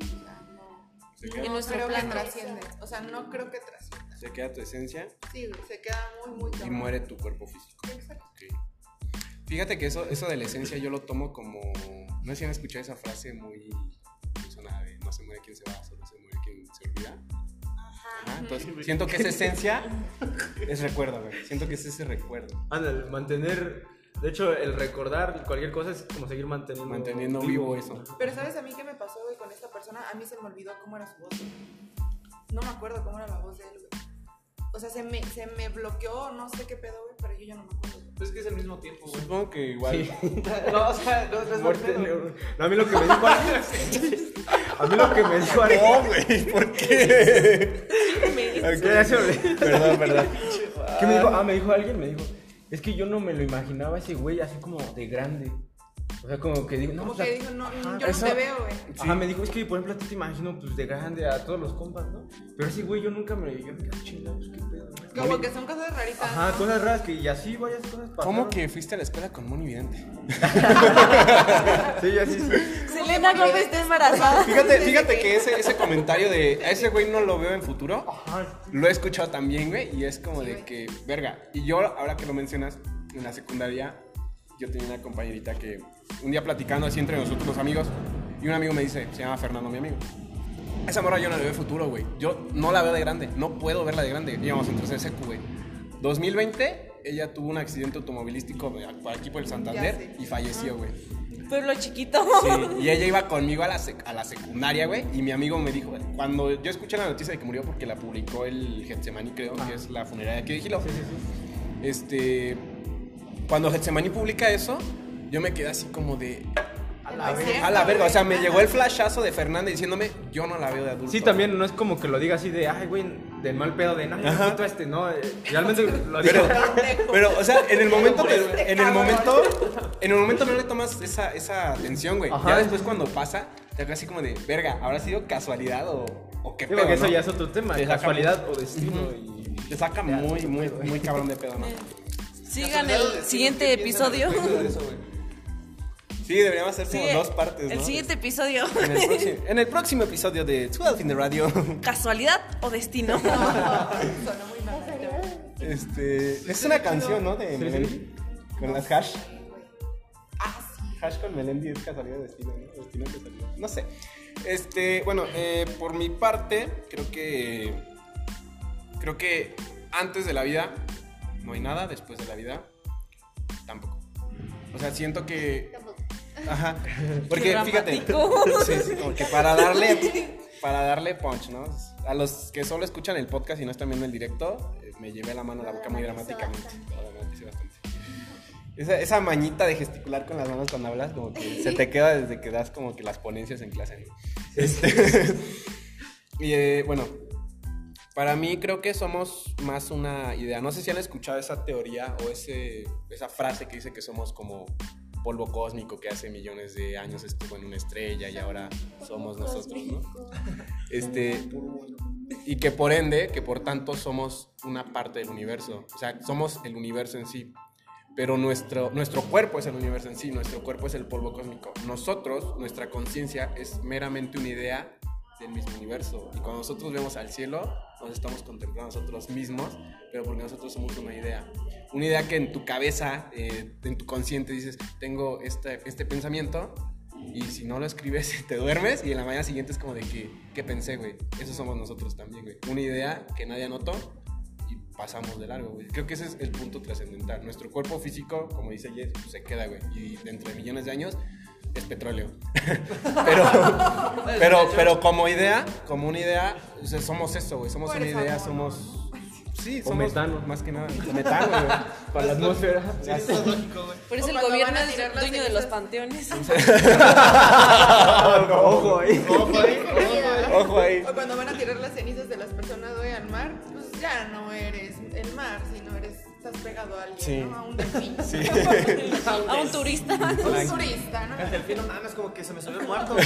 o sea, no, no En nuestro creo que trasciende. O sea, no creo que trascienda. se queda tu esencia Sí, se queda muy, muy y cabrón. muere tu cuerpo físico. Exacto. Ok. Fíjate que eso, eso de la esencia yo lo tomo como. No sé si han escuchado esa frase muy sonada de no se muere quien se va, solo se muere quien se olvida. Ajá. Ajá, entonces siento que esa esencia es recuerdo, güey. Siento que es ese recuerdo. Ándale, mantener. De hecho, el recordar cualquier cosa es como seguir manteniendo, Manteniendo vivo eso. Pero ¿sabes a mí qué me pasó, güey, con esta persona? A mí se me olvidó cómo era su voz. güey. No me acuerdo cómo era la voz de él, güey. O sea, se me, se me bloqueó, no sé qué pedo, güey, pero yo ya no me acuerdo. Pues es que es el mismo tiempo, güey. Supongo que igual. No, o sea, no, no es Muerte No, a mí lo que me dijo A mí lo que me dijo No, güey, ¿por qué? Ok, ya se olvidó. Perdón, perdón. ¿Qué me dijo? Ah, me dijo alguien, me dijo. Es que yo no me lo imaginaba ese güey así como de grande. O sea, como que digo, no, Como o sea, que dijo, no, ajá, yo no eso- te veo, güey. Ajá, me dijo, es que por ejemplo a ti te imagino pues de grande a todos los compas, ¿no? Pero ese güey yo nunca me yo me quedé chingados, qué pedo. Como que son cosas raritas. Ajá, ¿no? cosas raras que y así varias cosas pasaron. ¿Cómo que fuiste a la escuela con Moni Vidente? Sí, así sí. Selena Gómez está embarazada. Fíjate, fíjate que ese, ese comentario de a ese güey no lo veo en futuro. Ajá. Lo he escuchado también, güey, y es como de que, verga. Y yo, ahora que lo mencionas, en la secundaria, yo tenía una compañerita que un día platicando así entre nosotros los amigos, y un amigo me dice, se llama Fernando, mi amigo. Esa morra yo no le veo futuro, güey. Yo no la veo de grande, no puedo verla de grande. Íbamos en tercer secu, güey. 2020, ella tuvo un accidente automovilístico por aquí por el Santander y falleció, güey. Pueblo chiquito. Sí, y ella iba conmigo a la, sec- a la secundaria, güey. Y mi amigo me dijo, cuando yo escuché la noticia de que murió porque la publicó el Getsemani, creo, que es la funeraria aquí de Gilo. Este. Cuando Getsemani publica eso, yo me quedé así como de. A la, verga, a la verga. O sea, me llegó el flashazo de Fernanda diciéndome, yo no la veo de adulto. Sí, también no es como que lo diga así de, ay, güey, del mal pedo de, no, yo Ajá. quito a este, no, eh, realmente lo digo. Pero, pero, o sea, en el momento, te- en el momento, en el momento no le tomas esa, esa atención, güey. Ajá. Ya después cuando pasa, te quedas así como de, verga, ¿habrá sido casualidad o, o qué Sí, pedo, porque eso no? ya es otro tema, Te saca casualidad o destino y... Te saca muy, muy, muy cabrón de pedo, ¿no? Sigan el siguiente ¿qué piensan al episodio. Sí, deberíamos hacer como dos partes, ¿no? El siguiente episodio. En el, próximo, en el próximo episodio de 12 in the Radio, ¿Casualidad o destino? Sonó muy mal. este, es una canción, ¿no? De Sí, sí. Melendi, con las hash. Ah, sí. Hash con Melendi es casualidad de destino, ¿no? Destino es casualidad. No sé. Este, bueno, eh, por mi parte, creo que. Creo que antes de la vida no hay nada, después de la vida tampoco. O sea, siento que. Ajá. Porque fíjate. Sí, sí, como que para darle. Para darle punch, ¿no? A los que solo escuchan el podcast y no están viendo el directo, eh, me llevé la mano a la boca muy dramáticamente. bastante. Bastante. Esa, esa mañita de gesticular con las manos cuando hablas, como que se te queda desde que das como que las ponencias en clase. ¿no? Este, y eh, bueno, para mí creo que somos más una idea. No sé si han escuchado esa teoría o ese, esa frase que dice que somos como polvo cósmico que hace millones de años estuvo en una estrella y ahora somos nosotros, ¿no? Este, y que por ende, que por tanto somos una parte del universo. O sea, somos el universo en sí. Pero nuestro, nuestro cuerpo es el universo en sí, nuestro cuerpo es el polvo cósmico. Nosotros, nuestra conciencia es meramente una idea del mismo universo. Y cuando nosotros vemos al cielo, nos estamos contemplando a nosotros mismos, pero porque nosotros somos una idea. Una idea que en tu cabeza, eh, en tu consciente dices, tengo este, este pensamiento, y si no lo escribes, te duermes, y en la mañana siguiente es como de que, ¿qué pensé, güey? Eso somos nosotros también, güey. Una idea que nadie anotó y pasamos de largo, güey. Creo que ese es el punto trascendental. Nuestro cuerpo físico, como dice Jess, pues, se queda, güey. Y dentro de millones de años es petróleo. pero, pero, pero como idea, como una idea, o sea, somos eso, güey. Somos una idea, amor, somos... Sí, O somos metano. más que nada. Metano, güey. Para la atmósfera. Sí, eso es lógico, güey. Por eso el gobierno es dueño de los panteones. Ojo ahí. Ojo ahí, ojo ahí. Ojo ahí. O cuando van a tirar las cenizas de las personas hoy al mar, pues ya no eres el mar, sino eres, estás pegado a alguien, Sí. ¿no? A un delfín. Sí. A un turista. A un turista, ¿no? El delfín, no mames, como que se me subió el muerto.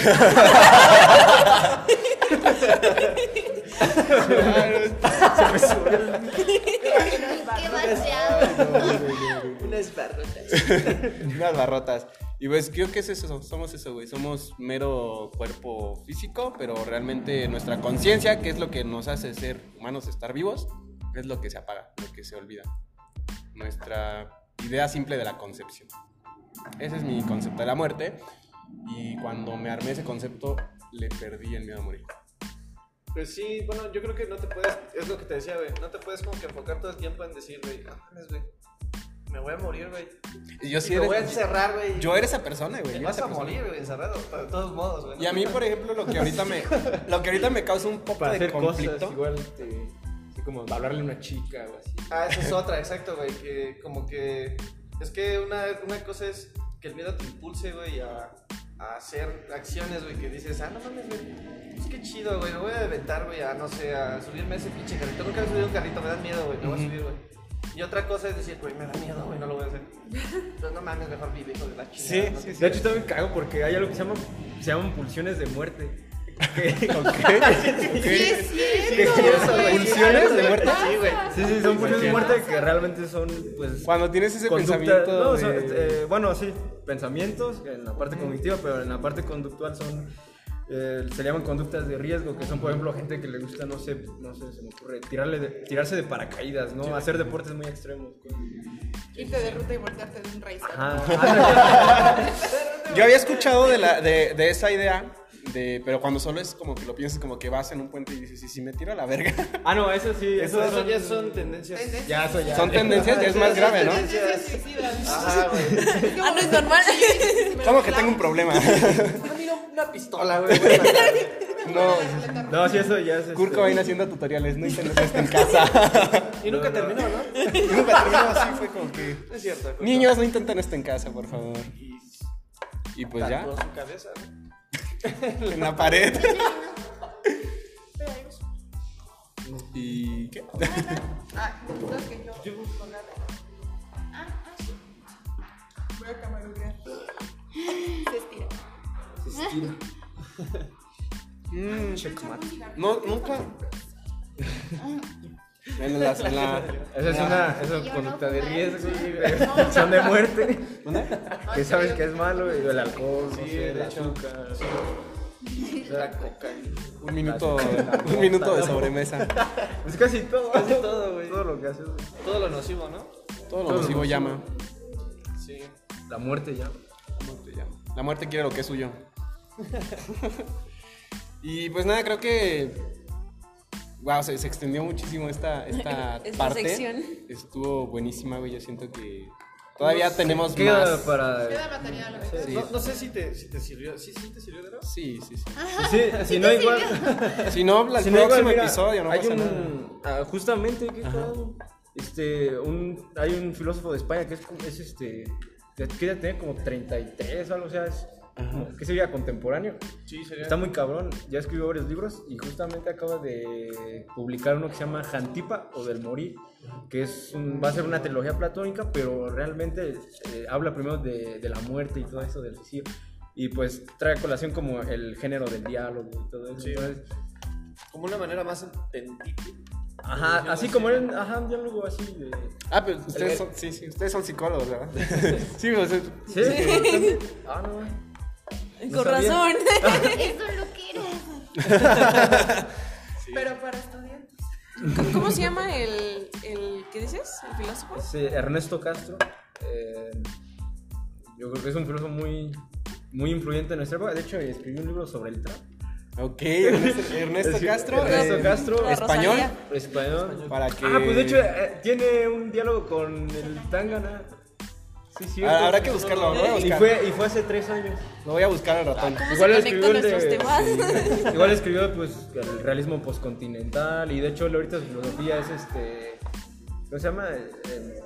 Qué vaciado. Unas barrotas. Unas barrotas. Y pues creo que es eso, somos eso, güey. Somos mero cuerpo físico, pero realmente nuestra conciencia, que es lo que nos hace ser humanos, estar vivos, es lo que se apaga, lo que se olvida. Nuestra idea simple de la concepción. Ese es mi concepto de la muerte. Y cuando me armé ese concepto, le perdí el miedo a morir. Pues sí, bueno, yo creo que no te puedes, es lo que te decía, güey, no te puedes como que enfocar todo el tiempo en decir, güey, no mames, güey, me voy a morir, güey. Y yo Y sí me eres- voy a encerrar, güey. Yo era esa persona, güey. Vas a persona. morir, güey, encerrado, de todos modos, güey. Y a mí, por ejemplo, lo que ahorita me, lo que ahorita me causa un poco Para de hacer conflicto. cosas igual, este, como hablarle a una chica o así. Ah, esa es otra, exacto, güey, que como que, es que una, una cosa es que el miedo te impulse, güey, a, a hacer acciones, güey, que dices, ah, no mames, güey, pues qué chido, güey, me voy a aventar, güey, a, no sé, a subirme a ese pinche carrito. Nunca he subido un carrito, me da miedo, güey, me voy a subir, güey. Y otra cosa es decir, güey, me da miedo, güey, no lo voy a hacer. Pero no mames, mejor vive, hijo de la chingada. Sí, ¿no? sí, sí. De hecho, también cago porque hay algo que se llaman, se llaman pulsiones de muerte. ¿Pulsiones de muerte? Sí, güey. Sí, sí, son pulsiones de muerte que realmente son, pues, Cuando tienes ese conducta- pensamiento. no, de- son, eh, bueno, sí, pensamientos en la parte cognitiva, pero en la parte conductual son eh, se llaman conductas de riesgo, que son por ejemplo gente que le gusta, no sé, no sé, se me ocurre, tirarle de- tirarse de paracaídas, ¿no? Hacer deportes muy extremos. Irte de ruta y voltearte de un raíz. Yo había escuchado de, la, de, de esa idea, de, pero cuando solo es como que lo piensas como que vas en un puente y dices, ¿y si me tiro a la verga? ah, no, eso sí, Eso, eso, eso ya son tendencias. Tendencias. ya, eso ya. Son tendencias, ya es más grave, ¿no? Ajá, güey. Ah, no es normal. ¿Cómo que tengo un problema? Mira una pistola, güey. no, No, sí, eso ya es. Kurt este, Cobain haciendo tutoriales, no intentes esto en casa. Y nunca terminó, ¿no? y nunca terminó así, fue como que... Es cierto. Niños, no intenten esto en casa, por favor. Y Y pues ya, su cabeza, güey. en la pared. ¿Y qué? Ah, ¿sabes que yo la Ah, ah, sí. Voy a camarulear. Se estira. Mm, no, nunca. En la, en la, Esa es una, esa es Yo conducta no de riesgo, de acción de muerte. ¿Dónde? Que sabes que es malo, y el alcohol, no Sí, sé, de el hecho. azúcar. La coca. Un minuto, un minuto de sobremesa. Pues casi todo. Casi todo, güey. Todo lo que haces. Todo lo nocivo, ¿no? Todo lo nocivo llama. Sí. La muerte ya. La muerte llama. La muerte quiere lo que es suyo. y pues nada, creo que. Wow, se, se extendió muchísimo esta, esta Esta parte. sección. Estuvo buenísima, güey. Yo siento que todavía tenemos Queda más. para. Queda material, güey. Sí. No, no sé si te, si te sirvió. ¿Sí, sí te sirvió de verdad? Sí, sí, sí. Sí, si no igual. Si no, el Si no, igual, próximo mira, episodio no hay pasa un, nada. ah, justamente, ¿qué cagado? Este, un, hay un filósofo de España que es, como- es este, que ya tiene como 33 o algo, o sea, es, como- que sería contemporáneo. Sí, sería. Está muy cabrón, ya escribió varios libros y justamente acaba de publicar uno que se llama Jantipa o del Morir, que es un- va a ser una trilogía platónica, pero realmente eh, habla primero de, de la muerte y todo eso, del suicidio. Y pues trae a colación como el género del diálogo y todo eso. Sí. Entonces, Como una manera más entendible. Ajá, así como en, ajá, un diálogo así de... Ah, pero ustedes son, sí, sí, ustedes son psicólogos, ¿verdad? sí, o sea, Sí, Ah, no. Con sabía. razón. Eso es lo que. Pero para estudiantes. ¿Cómo- ¿Cómo se llama el, el ¿qué dices? ¿El filósofo? Sí, Ernesto Castro. eh, yo creo que es un filósofo muy, muy influyente en nuestra época. De hecho, escribió un libro sobre el trap. Ok, Ernesto, Castro. Ernesto eh, Castro. Español. Español. Para que. Ah, pues de hecho eh, tiene un diálogo con el Tangana. Sí, sí. Ah, habrá que buscarlo, lo voy a Y fue, y fue hace tres años. Lo voy a buscar al ratón. ¿Cómo Igual se escribió el de- nuestros temas? sí. Igual escribió pues el realismo postcontinental y de hecho ahorita su filosofía es este ¿cómo se llama? El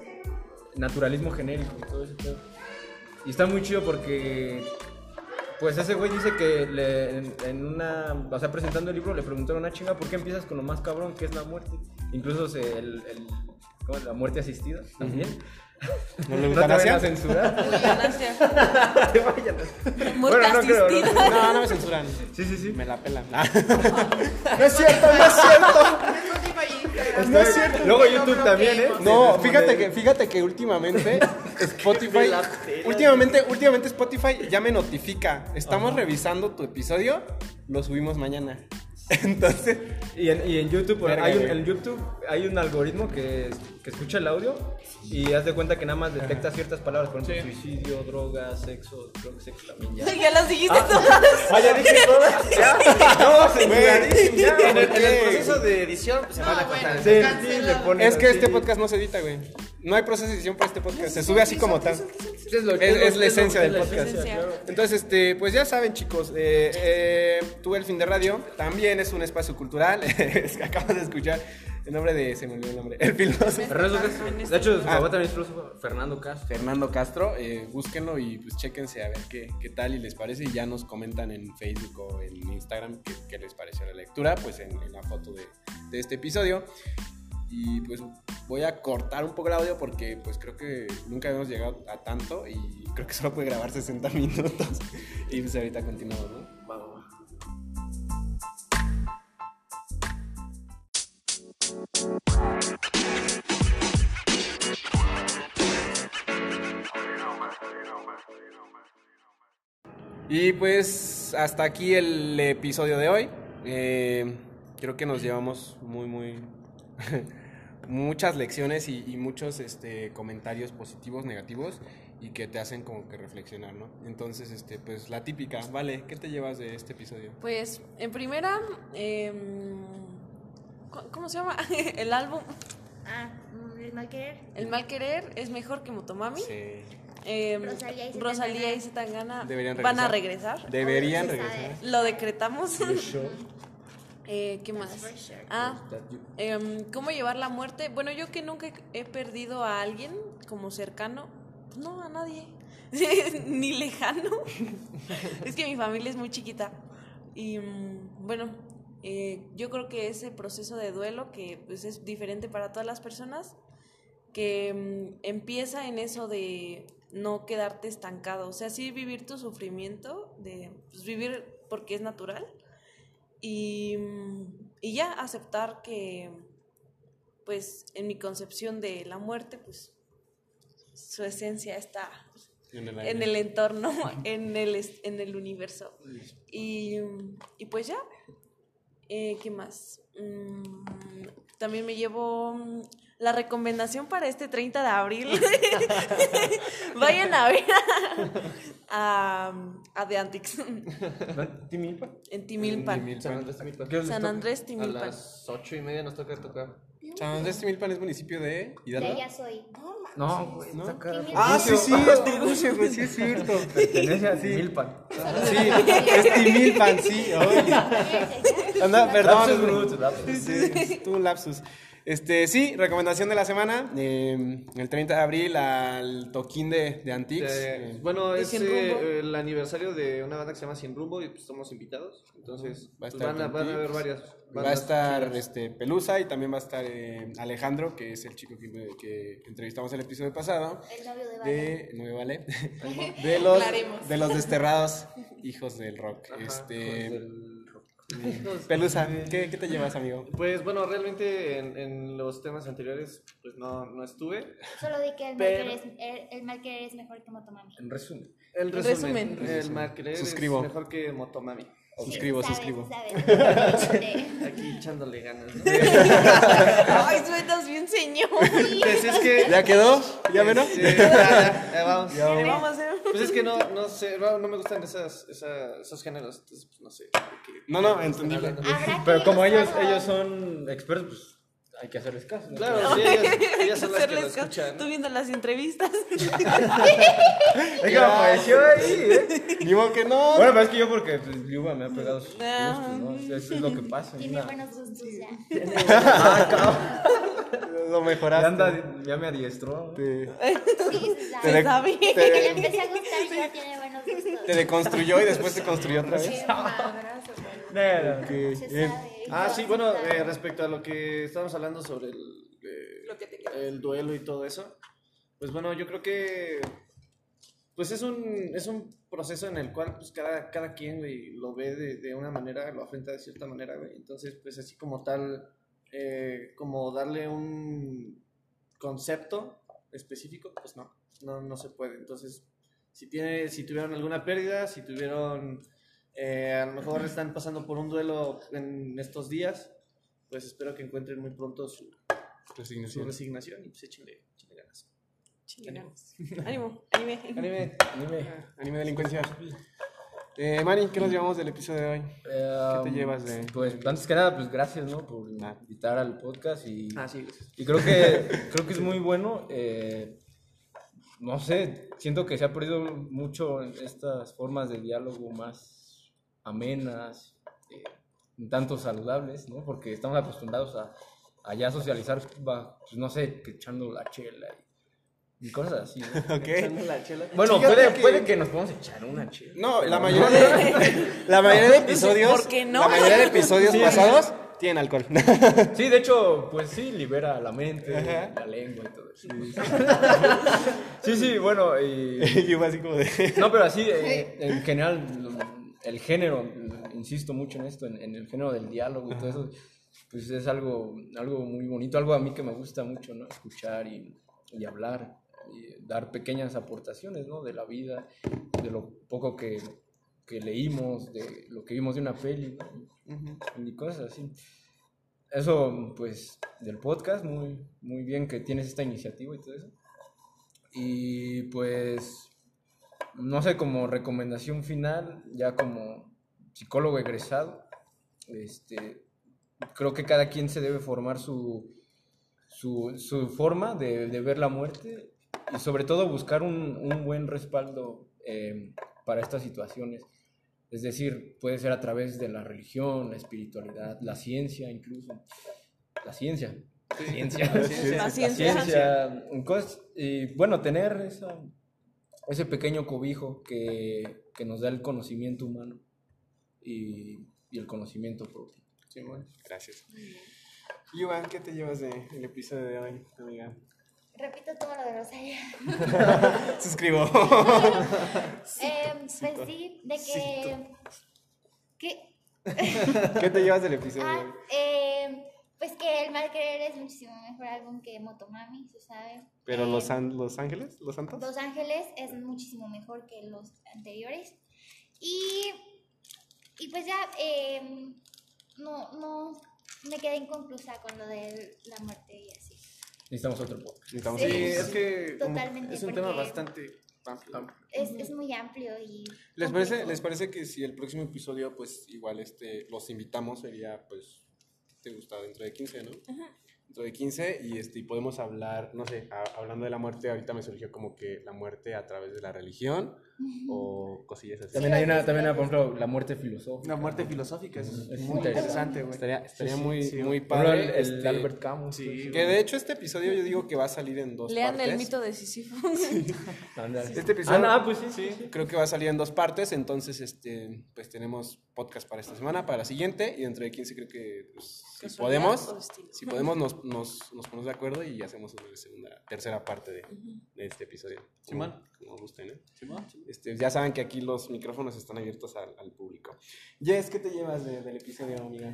naturalismo genérico y todo ese pedo. Y está muy chido porque Pues ese güey dice que le- en, en una, o sea, presentando el libro le preguntaron a una chinga, ¿por qué empiezas con lo más cabrón que es la muerte? Incluso se- el, el- ¿cómo es? la muerte asistida también. ¿No No le a censurar. Eutanasia. te vayan a- Muerte Bueno, no creo, no asistida. No, no me censuran. Sí, sí, sí. Me la pelan. no es cierto, no es cierto. No es cierto. Luego YouTube también, ¿eh? No, fíjate que, fíjate que últimamente Spotify, últimamente, últimamente Spotify ya me notifica. Estamos revisando tu episodio, lo subimos mañana. Entonces, Y en, y en YouTube, Verga, hay un, en YouTube hay un algoritmo que, que escucha el audio y haz de cuenta que nada más detecta ciertas palabras, por ejemplo, suicidio, droga, sexo, creo que sexo también ya. Ya las dijiste todas. Ah, ya dije todas, ya. No, censuradísimo, ya. En el, en el proceso de edición pues, se van a contar. Sí, sí, le ponen es que así. este podcast no se edita, güey. No hay proceso de edición para este podcast. Se sube así como tal. Es, lo- Es- lo- es la esencia del podcast. Entonces, este, pues ya saben, chicos, eh, eh, tú el fin de radio también es un espacio cultural. es que acabas de escuchar el nombre de, se me olvidó el nombre, el filósofo. Fernando Castro. De hecho, su Ah. papá también es filósofo, Fernando Castro. Fernando Castro, eh, búsquenlo y pues chéquense a ver qué, qué tal y les parece y ya nos comentan en Facebook o en Instagram qué, qué les pareció la lectura, pues en, en la foto de, de este episodio. Y pues voy a cortar un poco el audio porque pues creo que nunca habíamos llegado a tanto y creo que solo puede grabar 60 minutos. Y pues ahorita continuamos, ¿no? Y pues hasta aquí el episodio de hoy. Eh, creo que nos llevamos muy, muy... muchas lecciones y, y muchos este, comentarios positivos, negativos y que te hacen como que reflexionar, ¿no? Entonces, este, pues la típica, vale, ¿qué te llevas de este episodio? Pues, en primera, em, ¿cu- ¿cómo se llama? El álbum Ah, el mal querer. El mal querer es mejor que Motomami. Sí. Em, Rosalía y Rosalía Zetangana. y Zetangana Deberían van a regresar. Deberían regresar. Lo decretamos. Eh, ¿Qué más? sure. Ah, em, ¿cómo llevar la muerte? Bueno, yo que nunca he- he perdido a alguien como cercano, pues no, a nadie, ni lejano. es que mi familia es muy chiquita. Y mm, bueno, eh, yo creo que ese proceso de duelo, que pues es diferente para todas las personas, que mm, empieza en eso de no quedarte estancado, o sea, sí vivir tu sufrimiento, de pues, vivir porque es natural y, mm, y ya aceptar que, pues, en mi concepción de la muerte, pues, su esencia está En el aire. en el entorno, en el, en el universo. Y, y pues ya, Eh, ¿qué más? Mm, también me llevo mm, la recomendación para este 30 de abril. Vayan a ver a, a The Antics ¿Timilpa? en Timilpan. San Andrés Timilpan. ¿Qué les San? Andrés A Timilpan. las ocho y media nos toca tocar. San Andrés Timilpan es municipio de De Hidalgo. allá soy. No, güey, ¿No? Ah, sí, sí, es Tiruche, güey, sí es cierto. Pertenece a Timilpan. Sí, es Timilpan, sí. oye. Anda, perdón. Lapsus lapsus. Sí, tuve un lapsus. Este, sí, recomendación de la semana. eh, el 30 de abril al toquín de, de Antiques. Eh, bueno, ¿De es eh, el aniversario de una banda que se llama Sin Rumbo y pues estamos invitados. Entonces, Va a pues, estar van, a, van a haber Antiques. varias. va a estar chidas. este, Pelusa y también va a estar eh, Alejandro, que es el chico que, que entrevistamos el episodio pasado. El novio de Vale. De, no me vale, de los, de los desterrados hijos del rock. Ajá, este, Pelusa, ¿qué, qué te llevas, amigo? Pues bueno, realmente en, en los temas anteriores pues no, no estuve. Solo di que el Pero- querer es, el, el mal querer es mejor que Motomami. En resumen. El En resumen, resumen. el mal querer Suscribo. es mejor que Motomami. Suscribo, Sí, suscribo. sabes, sabes. Aquí echándole ganas. ¿no? Ay, suenas bien señor. Pues es que... ¿Ya quedó? ¿Ya menos? Sí, ya, ya, ya vamos. Pues es que no, no sé, no, no me gustan esas, esa- esos géneros, entonces pues no sé. No, no, entendible. Habrá Pero como ellos, ellos son expertos, pues hay que hacerles caso. ¿no? Claro, sí, ellas, ellas son las que lo hacerles caso. escuchan. Tú viendo las entrevistas. Es que me apareció ahí, ¿eh? Ni modo que no. Bueno, pero es que yo porque pues, Liuba me ha pegado sus gustos, Ah. ¿no? Eso es lo que pasa. Tiene una- buenos gustos ya. Ah, cabrón. lo Ya, mejoraste. anda, ya me adiestró. Te, Sí, se sabe. te sabe. Te- le empecé a gustar y ya tiene buenos gustos. te deconstruyó y después te construyó otra vez. Qué madrazo, güey. Ok, Se bien. sabe. Ah, sí, bueno, eh, respecto a lo que estábamos hablando sobre el, eh, Lo que te queda. el duelo y todo eso, pues bueno, yo creo que pues es un, es un proceso en el cual pues cada, cada quien güey, lo ve de, de una manera, lo afronta de cierta manera, güey. Entonces, pues así como tal, eh, como darle un concepto específico, pues no, no, no se puede. Entonces, si, tiene, si tuvieron alguna pérdida, si tuvieron, eh, a lo mejor están pasando por un duelo en estos días, pues espero que encuentren muy pronto su, su Resignación. resignación y pues échenle, échenle ganas. Chingados. Ánimo, anime. Anime, Dime. anime delincuencia. Eh, Manny, ¿qué nos llevamos del episodio de hoy? Eh, te llevas de- Pues antes que nada, pues gracias, ¿no? Por invitar al podcast y, Ah, sí, gracias. y creo que creo que es muy bueno. eh, no sé, siento que se ha perdido mucho en estas formas de diálogo más amenas, eh, un tanto saludables, ¿no? Porque estamos acostumbrados a, a ya socializar, pues no sé, que echando la chela y, y cosas así, ¿no? Ok. Echando la chela. Bueno, puede, que- puede que nos podamos echar una chela. No, la mayoría de, la mayoría de episodios. ¿por qué no? La mayoría de episodios pasados tienen alcohol. Sí, de hecho, pues sí, libera la mente, Ajá. la lengua y todo eso. Sí, sí, bueno, y... y yo así como de. No, pero así, eh, en general, el género, insisto mucho en esto, en, en el género del diálogo y todo eso, pues es algo, algo muy bonito, algo a mí que me gusta mucho, ¿no? Escuchar y, y hablar, y dar pequeñas aportaciones, ¿no? De la vida, de lo poco que, que leímos, de lo que vimos de una peli, ¿no? y cosas así. Eso, pues, del podcast, muy, muy bien que tienes esta iniciativa y todo eso. Y pues, no sé, como recomendación final, ya como psicólogo egresado, este, creo que cada quien se debe formar su, su, su forma de, de ver la muerte y sobre todo buscar un, un buen respaldo eh, para estas situaciones. Es decir, puede ser a través de la religión, la espiritualidad, la ciencia incluso. La ciencia. Ciencia. La La ciencia. ciencia. cosas- y bueno, tener esa, ese pequeño cobijo que, que nos da el conocimiento humano y, y el conocimiento propio. Gracias. Iván, ¿qué te llevas de- del episodio de hoy, amiga? Repito todo lo de Rosalia. Suscribo. Eh, pues sí, de que. ¿Qué? ¿Qué te llevas del episodio de hoy? Ah, eh, pues que el mal querer es muchísimo mejor álbum que Motomami, se sabe. ¿Pero Eh, los, An- los Ángeles? ¿Los Santos? Los Ángeles es muchísimo mejor que los anteriores. Y, y pues ya, eh, no, no, me quedé inconclusa con lo de la muerte y así. Necesitamos otro podcast. Necesitamos Sí. Otro. es que Totalmente, es un tema bastante amplio. Es, es muy amplio y... ¿Les parece. ¿Les parece que si el próximo episodio, pues igual este, los invitamos, sería, pues, te gusta dentro de 15, ¿no? Dentro de 15 y, este, y podemos hablar, no sé, a- hablando de la muerte, ahorita me surgió como que la muerte a través de la religión o cosillas así. También hay una, también hay, por ejemplo, la muerte filosófica. Una muerte filosófica, eso es Es muy interesante. interesante, güey. Estaría, estaría Sí, muy, sí. muy padre. el, el este, Albert Camus. sí, Que de hecho este episodio yo digo que va a salir en dos Lean partes. el mito de Sísifo. Este episodio- Ah, no, pues sí, sí. sí. Creo que va a salir en dos partes, entonces este, pues tenemos podcast para esta semana, para la siguiente, y dentro de 15 creo que pues, si podemos, si podemos nos, nos, nos ponemos de acuerdo y hacemos una segunda, tercera parte de, de este episodio. Como, Simón. como gusten, ¿eh? Este, ya saben que aquí los micrófonos están abiertos al, al público. Jess, ¿qué te llevas de- del episodio, amiga?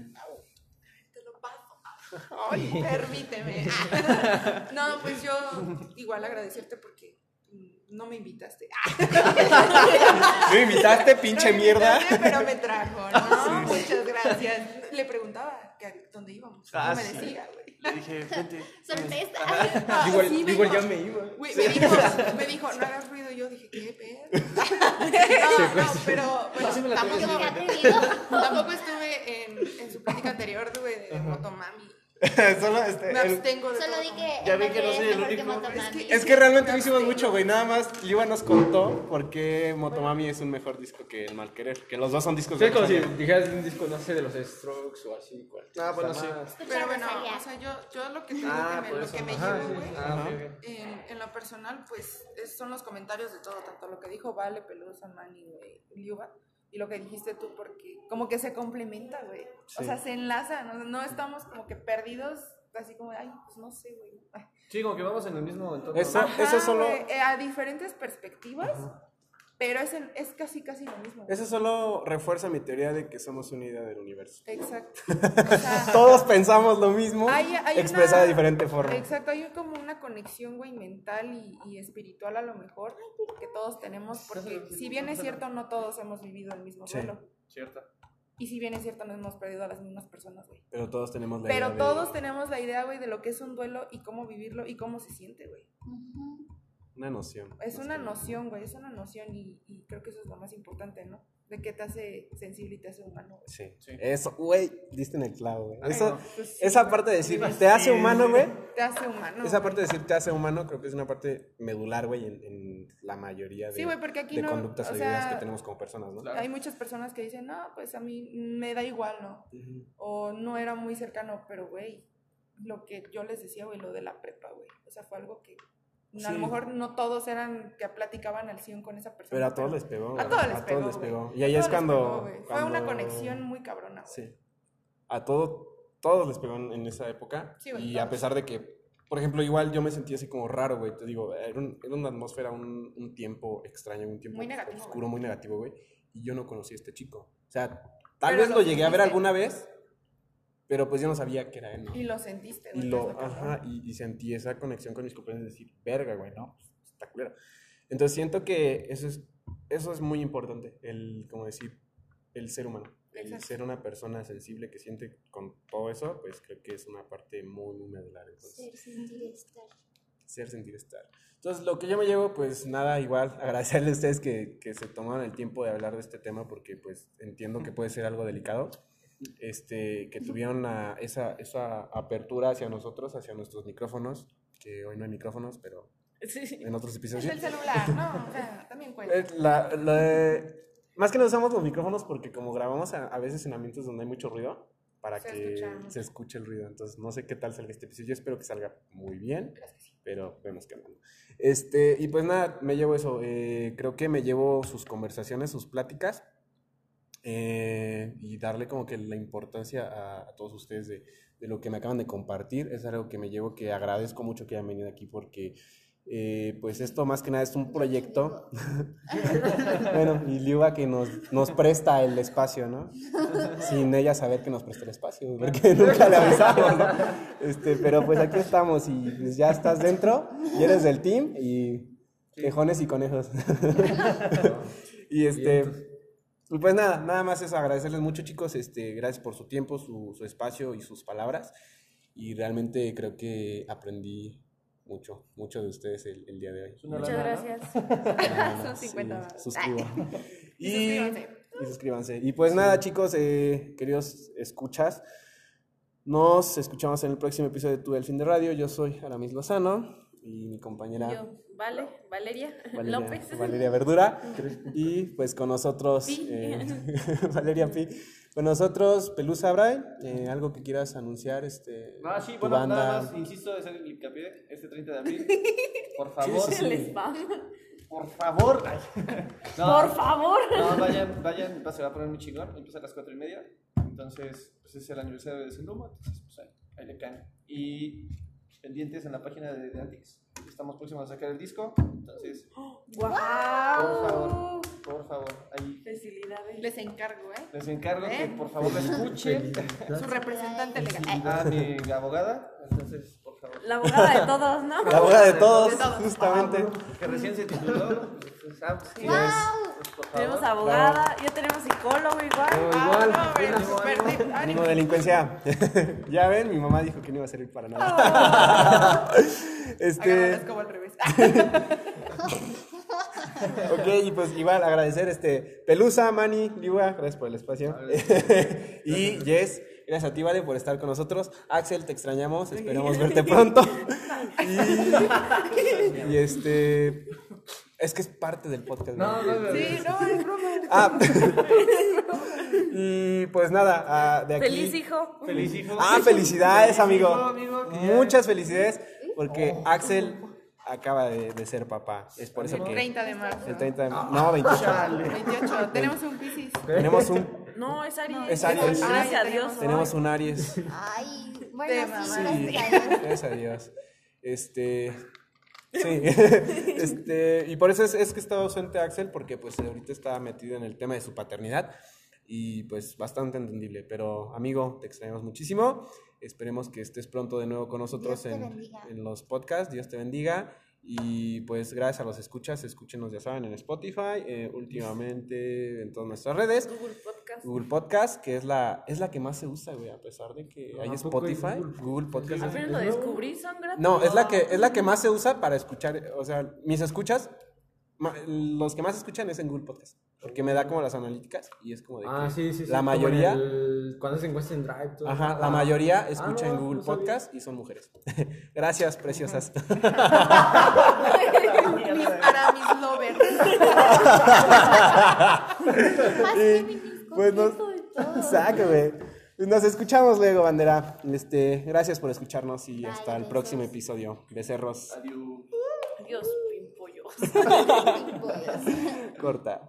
Te lo paso. Ay, permíteme. No, pues yo igual agradecerte porque no me invitaste. ¿Me invitaste, pinche No me mierda? invitaste, Pero me trajo, ¿no? Muchas gracias. Le preguntaba que dónde íbamos. Ah, no me decía, güey. Le dije, vente. Sorpresa. Ah, Igual, sí, ya me iba. Güey, me dijo, me dijo, no hagas ruido. Y yo dije, ¿qué pedo? No, no, pero bueno, tampoco, tampoco estuve en, en su plática anterior, güey, de Motomami. Solo este, Me el- abstengo de Solo todo. di que Ya vi que no soy es el que único. Es que realmente no hicimos mucho, güey. Nada más Liva nos contó por qué Motomami es un mejor disco que El Mal Querer. Que los dos son discos Sí, de es como si dijeras un disco, no sé, de los Strokes o así. cual. Ah, bueno, sí. Pero bueno, o sea, yo, yo lo que te digo Ah, que me, lo eso. que me Ajá, llevo, sí. güey, Ah, en, en lo personal, pues es- son los comentarios de todo, tanto lo que dijo Vale, Pelusa, Manny, güey, Liuba, y lo que dijiste tú, porque como que se complementa, güey. O Sí. sea, se enlaza, no, no estamos como que perdidos, así como, ay, pues no sé, güey. Sí, como que vamos en el mismo entorno. Eso- ¿no? eso solo- güey, eh, a diferentes perspectivas, pero es, el- es casi, casi lo mismo. Eso solo refuerza mi teoría de que somos una idea del universo. Exacto. O sea, Todos pensamos lo mismo, Hay- hay expresado una- de diferente forma. Exacto, hay como una conexión, güey, mental y, y espiritual a lo mejor que todos tenemos, porque si bien es cierto, no todos hemos vivido el mismo Sí. duelo. Cierto. Y si bien es cierto, no hemos perdido a las mismas personas, güey. Pero todos tenemos la Pero idea de- todos tenemos la idea, güey, de lo que es un duelo y cómo vivirlo y cómo se siente, güey. Una noción. Es una noción, güey, es una noción y, y creo que eso es lo más importante, ¿no? De que te hace sensible y te hace humano. güey. Sí. Sí. Eso, güey, diste en el clavo, güey. No. Pues sí, esa parte de decir, te hace humano, güey. Te hace humano. Esa parte de decir te hace humano, creo que es una parte medular, güey, en, en la mayoría de, Sí, güey, porque aquí de no, conductas o ideas que tenemos como personas, ¿no? Claro. Hay muchas personas que dicen, no, pues a mí me da igual, ¿no? O no era muy cercano, pero güey, lo que yo les decía, güey, lo de la prepa, güey. O sea, fue algo que a lo mejor no todos eran que platicaban al 100 con esa persona. Pero a todos les pegó. A todos les A pegó. todos les güey. pegó. Y ahí es cuando, pegó. Fue una conexión muy cabrona, güey. Sí. A todo, todos les pegó en, en esa época. Sí, güey, y todos. a pesar de que, por ejemplo, igual yo me sentía así como raro, güey. Te digo, era, un- era una atmósfera, un, un tiempo extraño, un tiempo Muy negativo, oscuro, muy negativo, güey. Y yo no conocí a este chico. O sea, tal Pero vez lo lo llegué a ver alguna vez, pero pues yo no sabía que era él. ¿no? Y lo sentiste, Y güey. lo, lo ajá, y, y sentí esa conexión con mis compañeros de decir, verga, güey, no, pues, está culero. Entonces siento que eso es, eso es muy importante, el, como decir, el ser humano. El Exacto. ser una persona sensible que siente con todo eso, pues creo que es una parte muy, muy medular. Entonces, Ser, sentir, estar. ser, sentir, estar. Entonces, lo que yo me llevo, pues nada, igual, agradecerle a ustedes que, que se tomaron el tiempo de hablar de este tema, porque pues entiendo que puede ser algo delicado. Este, que tuvieron la- esa, esa apertura hacia nosotros, hacia nuestros micrófonos, que hoy no hay micrófonos, pero Sí, en otros Es episodios. el celular, ¿no? O sea, también cuenta. Eh, la- la más que no usamos los micrófonos porque como grabamos a, a veces en ambientes donde hay mucho ruido, para Se que escucha mucho. se escuche el ruido. Entonces no sé qué tal salga este episodio. Yo espero que salga muy bien, pero vemos qué onda. Este, y pues nada, me llevo eso. eh, creo que me llevo sus conversaciones, sus pláticas. Eh, y darle como que la importancia a, a todos ustedes de, de lo que me acaban de compartir. Es algo que me llevo que agradezco mucho que hayan venido aquí porque eh, pues esto más que nada es un proyecto. bueno, y Liuba que nos, nos presta el espacio, ¿no? Sin ella saber que nos presta el espacio, porque nunca le avisamos, ¿no? Este, pero pues aquí estamos y pues ya estás dentro y eres del team y quejones y conejos. y este... Y pues nada, nada más eso, agradecerles mucho chicos, este, gracias por su tiempo, su, su espacio y sus palabras. Y realmente creo que aprendí mucho, mucho de ustedes el, el día de hoy. Muchas gracias. Son 50 sí, más. suscriban. Y y, suscríbanse. y suscríbanse. Y pues nada, chicos, eh, queridos escuchas, nos escuchamos en el próximo episodio de Tu El Fin de Radio. Yo soy Aramis Lozano y mi compañera Yo, Vale, Valeria, Valeria, López. Valeria Verdura. Y pues con nosotros, Pi. eh, Valeria Pi. Con nosotros, Pelusa Brian. eh, algo que quieras anunciar, este, Ah, sí, tu bueno, banda. nada más, insisto, de hacer el hincapié este 30 de abril. Por favor, sí, sí. Por favor. No, Por favor. No, vayan, vayan, va- se va a poner muy chingón. Empieza a las 4 y media. Entonces, pues es el aniversario de Senduma. Entonces, pues ahí, ahí le caen. Y pendientes en la página de Antics. Estamos próximos a sacar el disco. Entonces, por favor, por favor, ahí Facilidades. Les encargo, ¿eh? les encargo que ¿Eh? por favor lo escuchen. Su representante legal. A mi abogada. Entonces, por favor. La abogada de todos, ¿no? La abogada de todos, De todos. justamente. Que recién se tituló. Ah, sí, ¡Wow! Tenemos abogada, ya tenemos psicólogo igual. Ah, igual, no, tip. ánimo Ánimo. delincuencia. ya ven, mi mamá dijo que no iba a servir para nada. La este, escoba al revés. ok, y pues igual agradecer este Pelusa, Mani, Liua, gracias por el espacio. y Jess, Gracias a ti, Vale, por estar con nosotros. Axel, te extrañamos. Esperemos verte pronto. Y, y este. Es que es parte del podcast. No, no, no. Sí, no, es broma. Ah, y pues nada, ah, de aquí. Feliz hijo. Feliz hijo. Ah, felicidades, amigo. Muchas felicidades, porque Axel acaba de, de ser papá. Es por eso que. 30 de marzo. El 30 de No, 28. 28. Tenemos un Piscis. Tenemos un, No, es Aries. Es Aries. Gracias a Dios. tenemos un Aries. Ay, bueno, Sí, gracias a Dios. gracias a Dios. Este. Sí, este, y por eso es, es que está ausente Axel, porque pues ahorita está metido en el tema de su paternidad y pues bastante entendible, pero amigo, te extrañamos muchísimo, esperemos que estés pronto de nuevo con nosotros en, en los podcasts, Dios te bendiga y pues gracias a los escuchas, escúchenos ya saben en Spotify, eh, últimamente en todas nuestras redes, Google Podcast. Google Podcast, que es la, es la que más se usa, güey, a pesar de que hay ¿A poco hay Spotify, Google? Google Podcast. Apenas lo descubrí, son gratis. no, es la que es la que más se usa para escuchar, o sea, mis escuchas, ma- los que más escuchan es en Google Podcast, porque me da como las analíticas y es como de Ah, que sí, sí, sí. la mayoría, el- cuando se encuestra en Drive. todo. ajá, la Ah. mayoría Ah, escucha no, en Google no. Podcast y son mujeres. Gracias, preciosas. Para mis lovers. Pues nos-. Saca, güey. Nos escuchamos luego, bandera. Este, gracias por escucharnos y Bye, hasta el próximo episodio. Becerros. Adiós. Dios, pimpollos. Corta.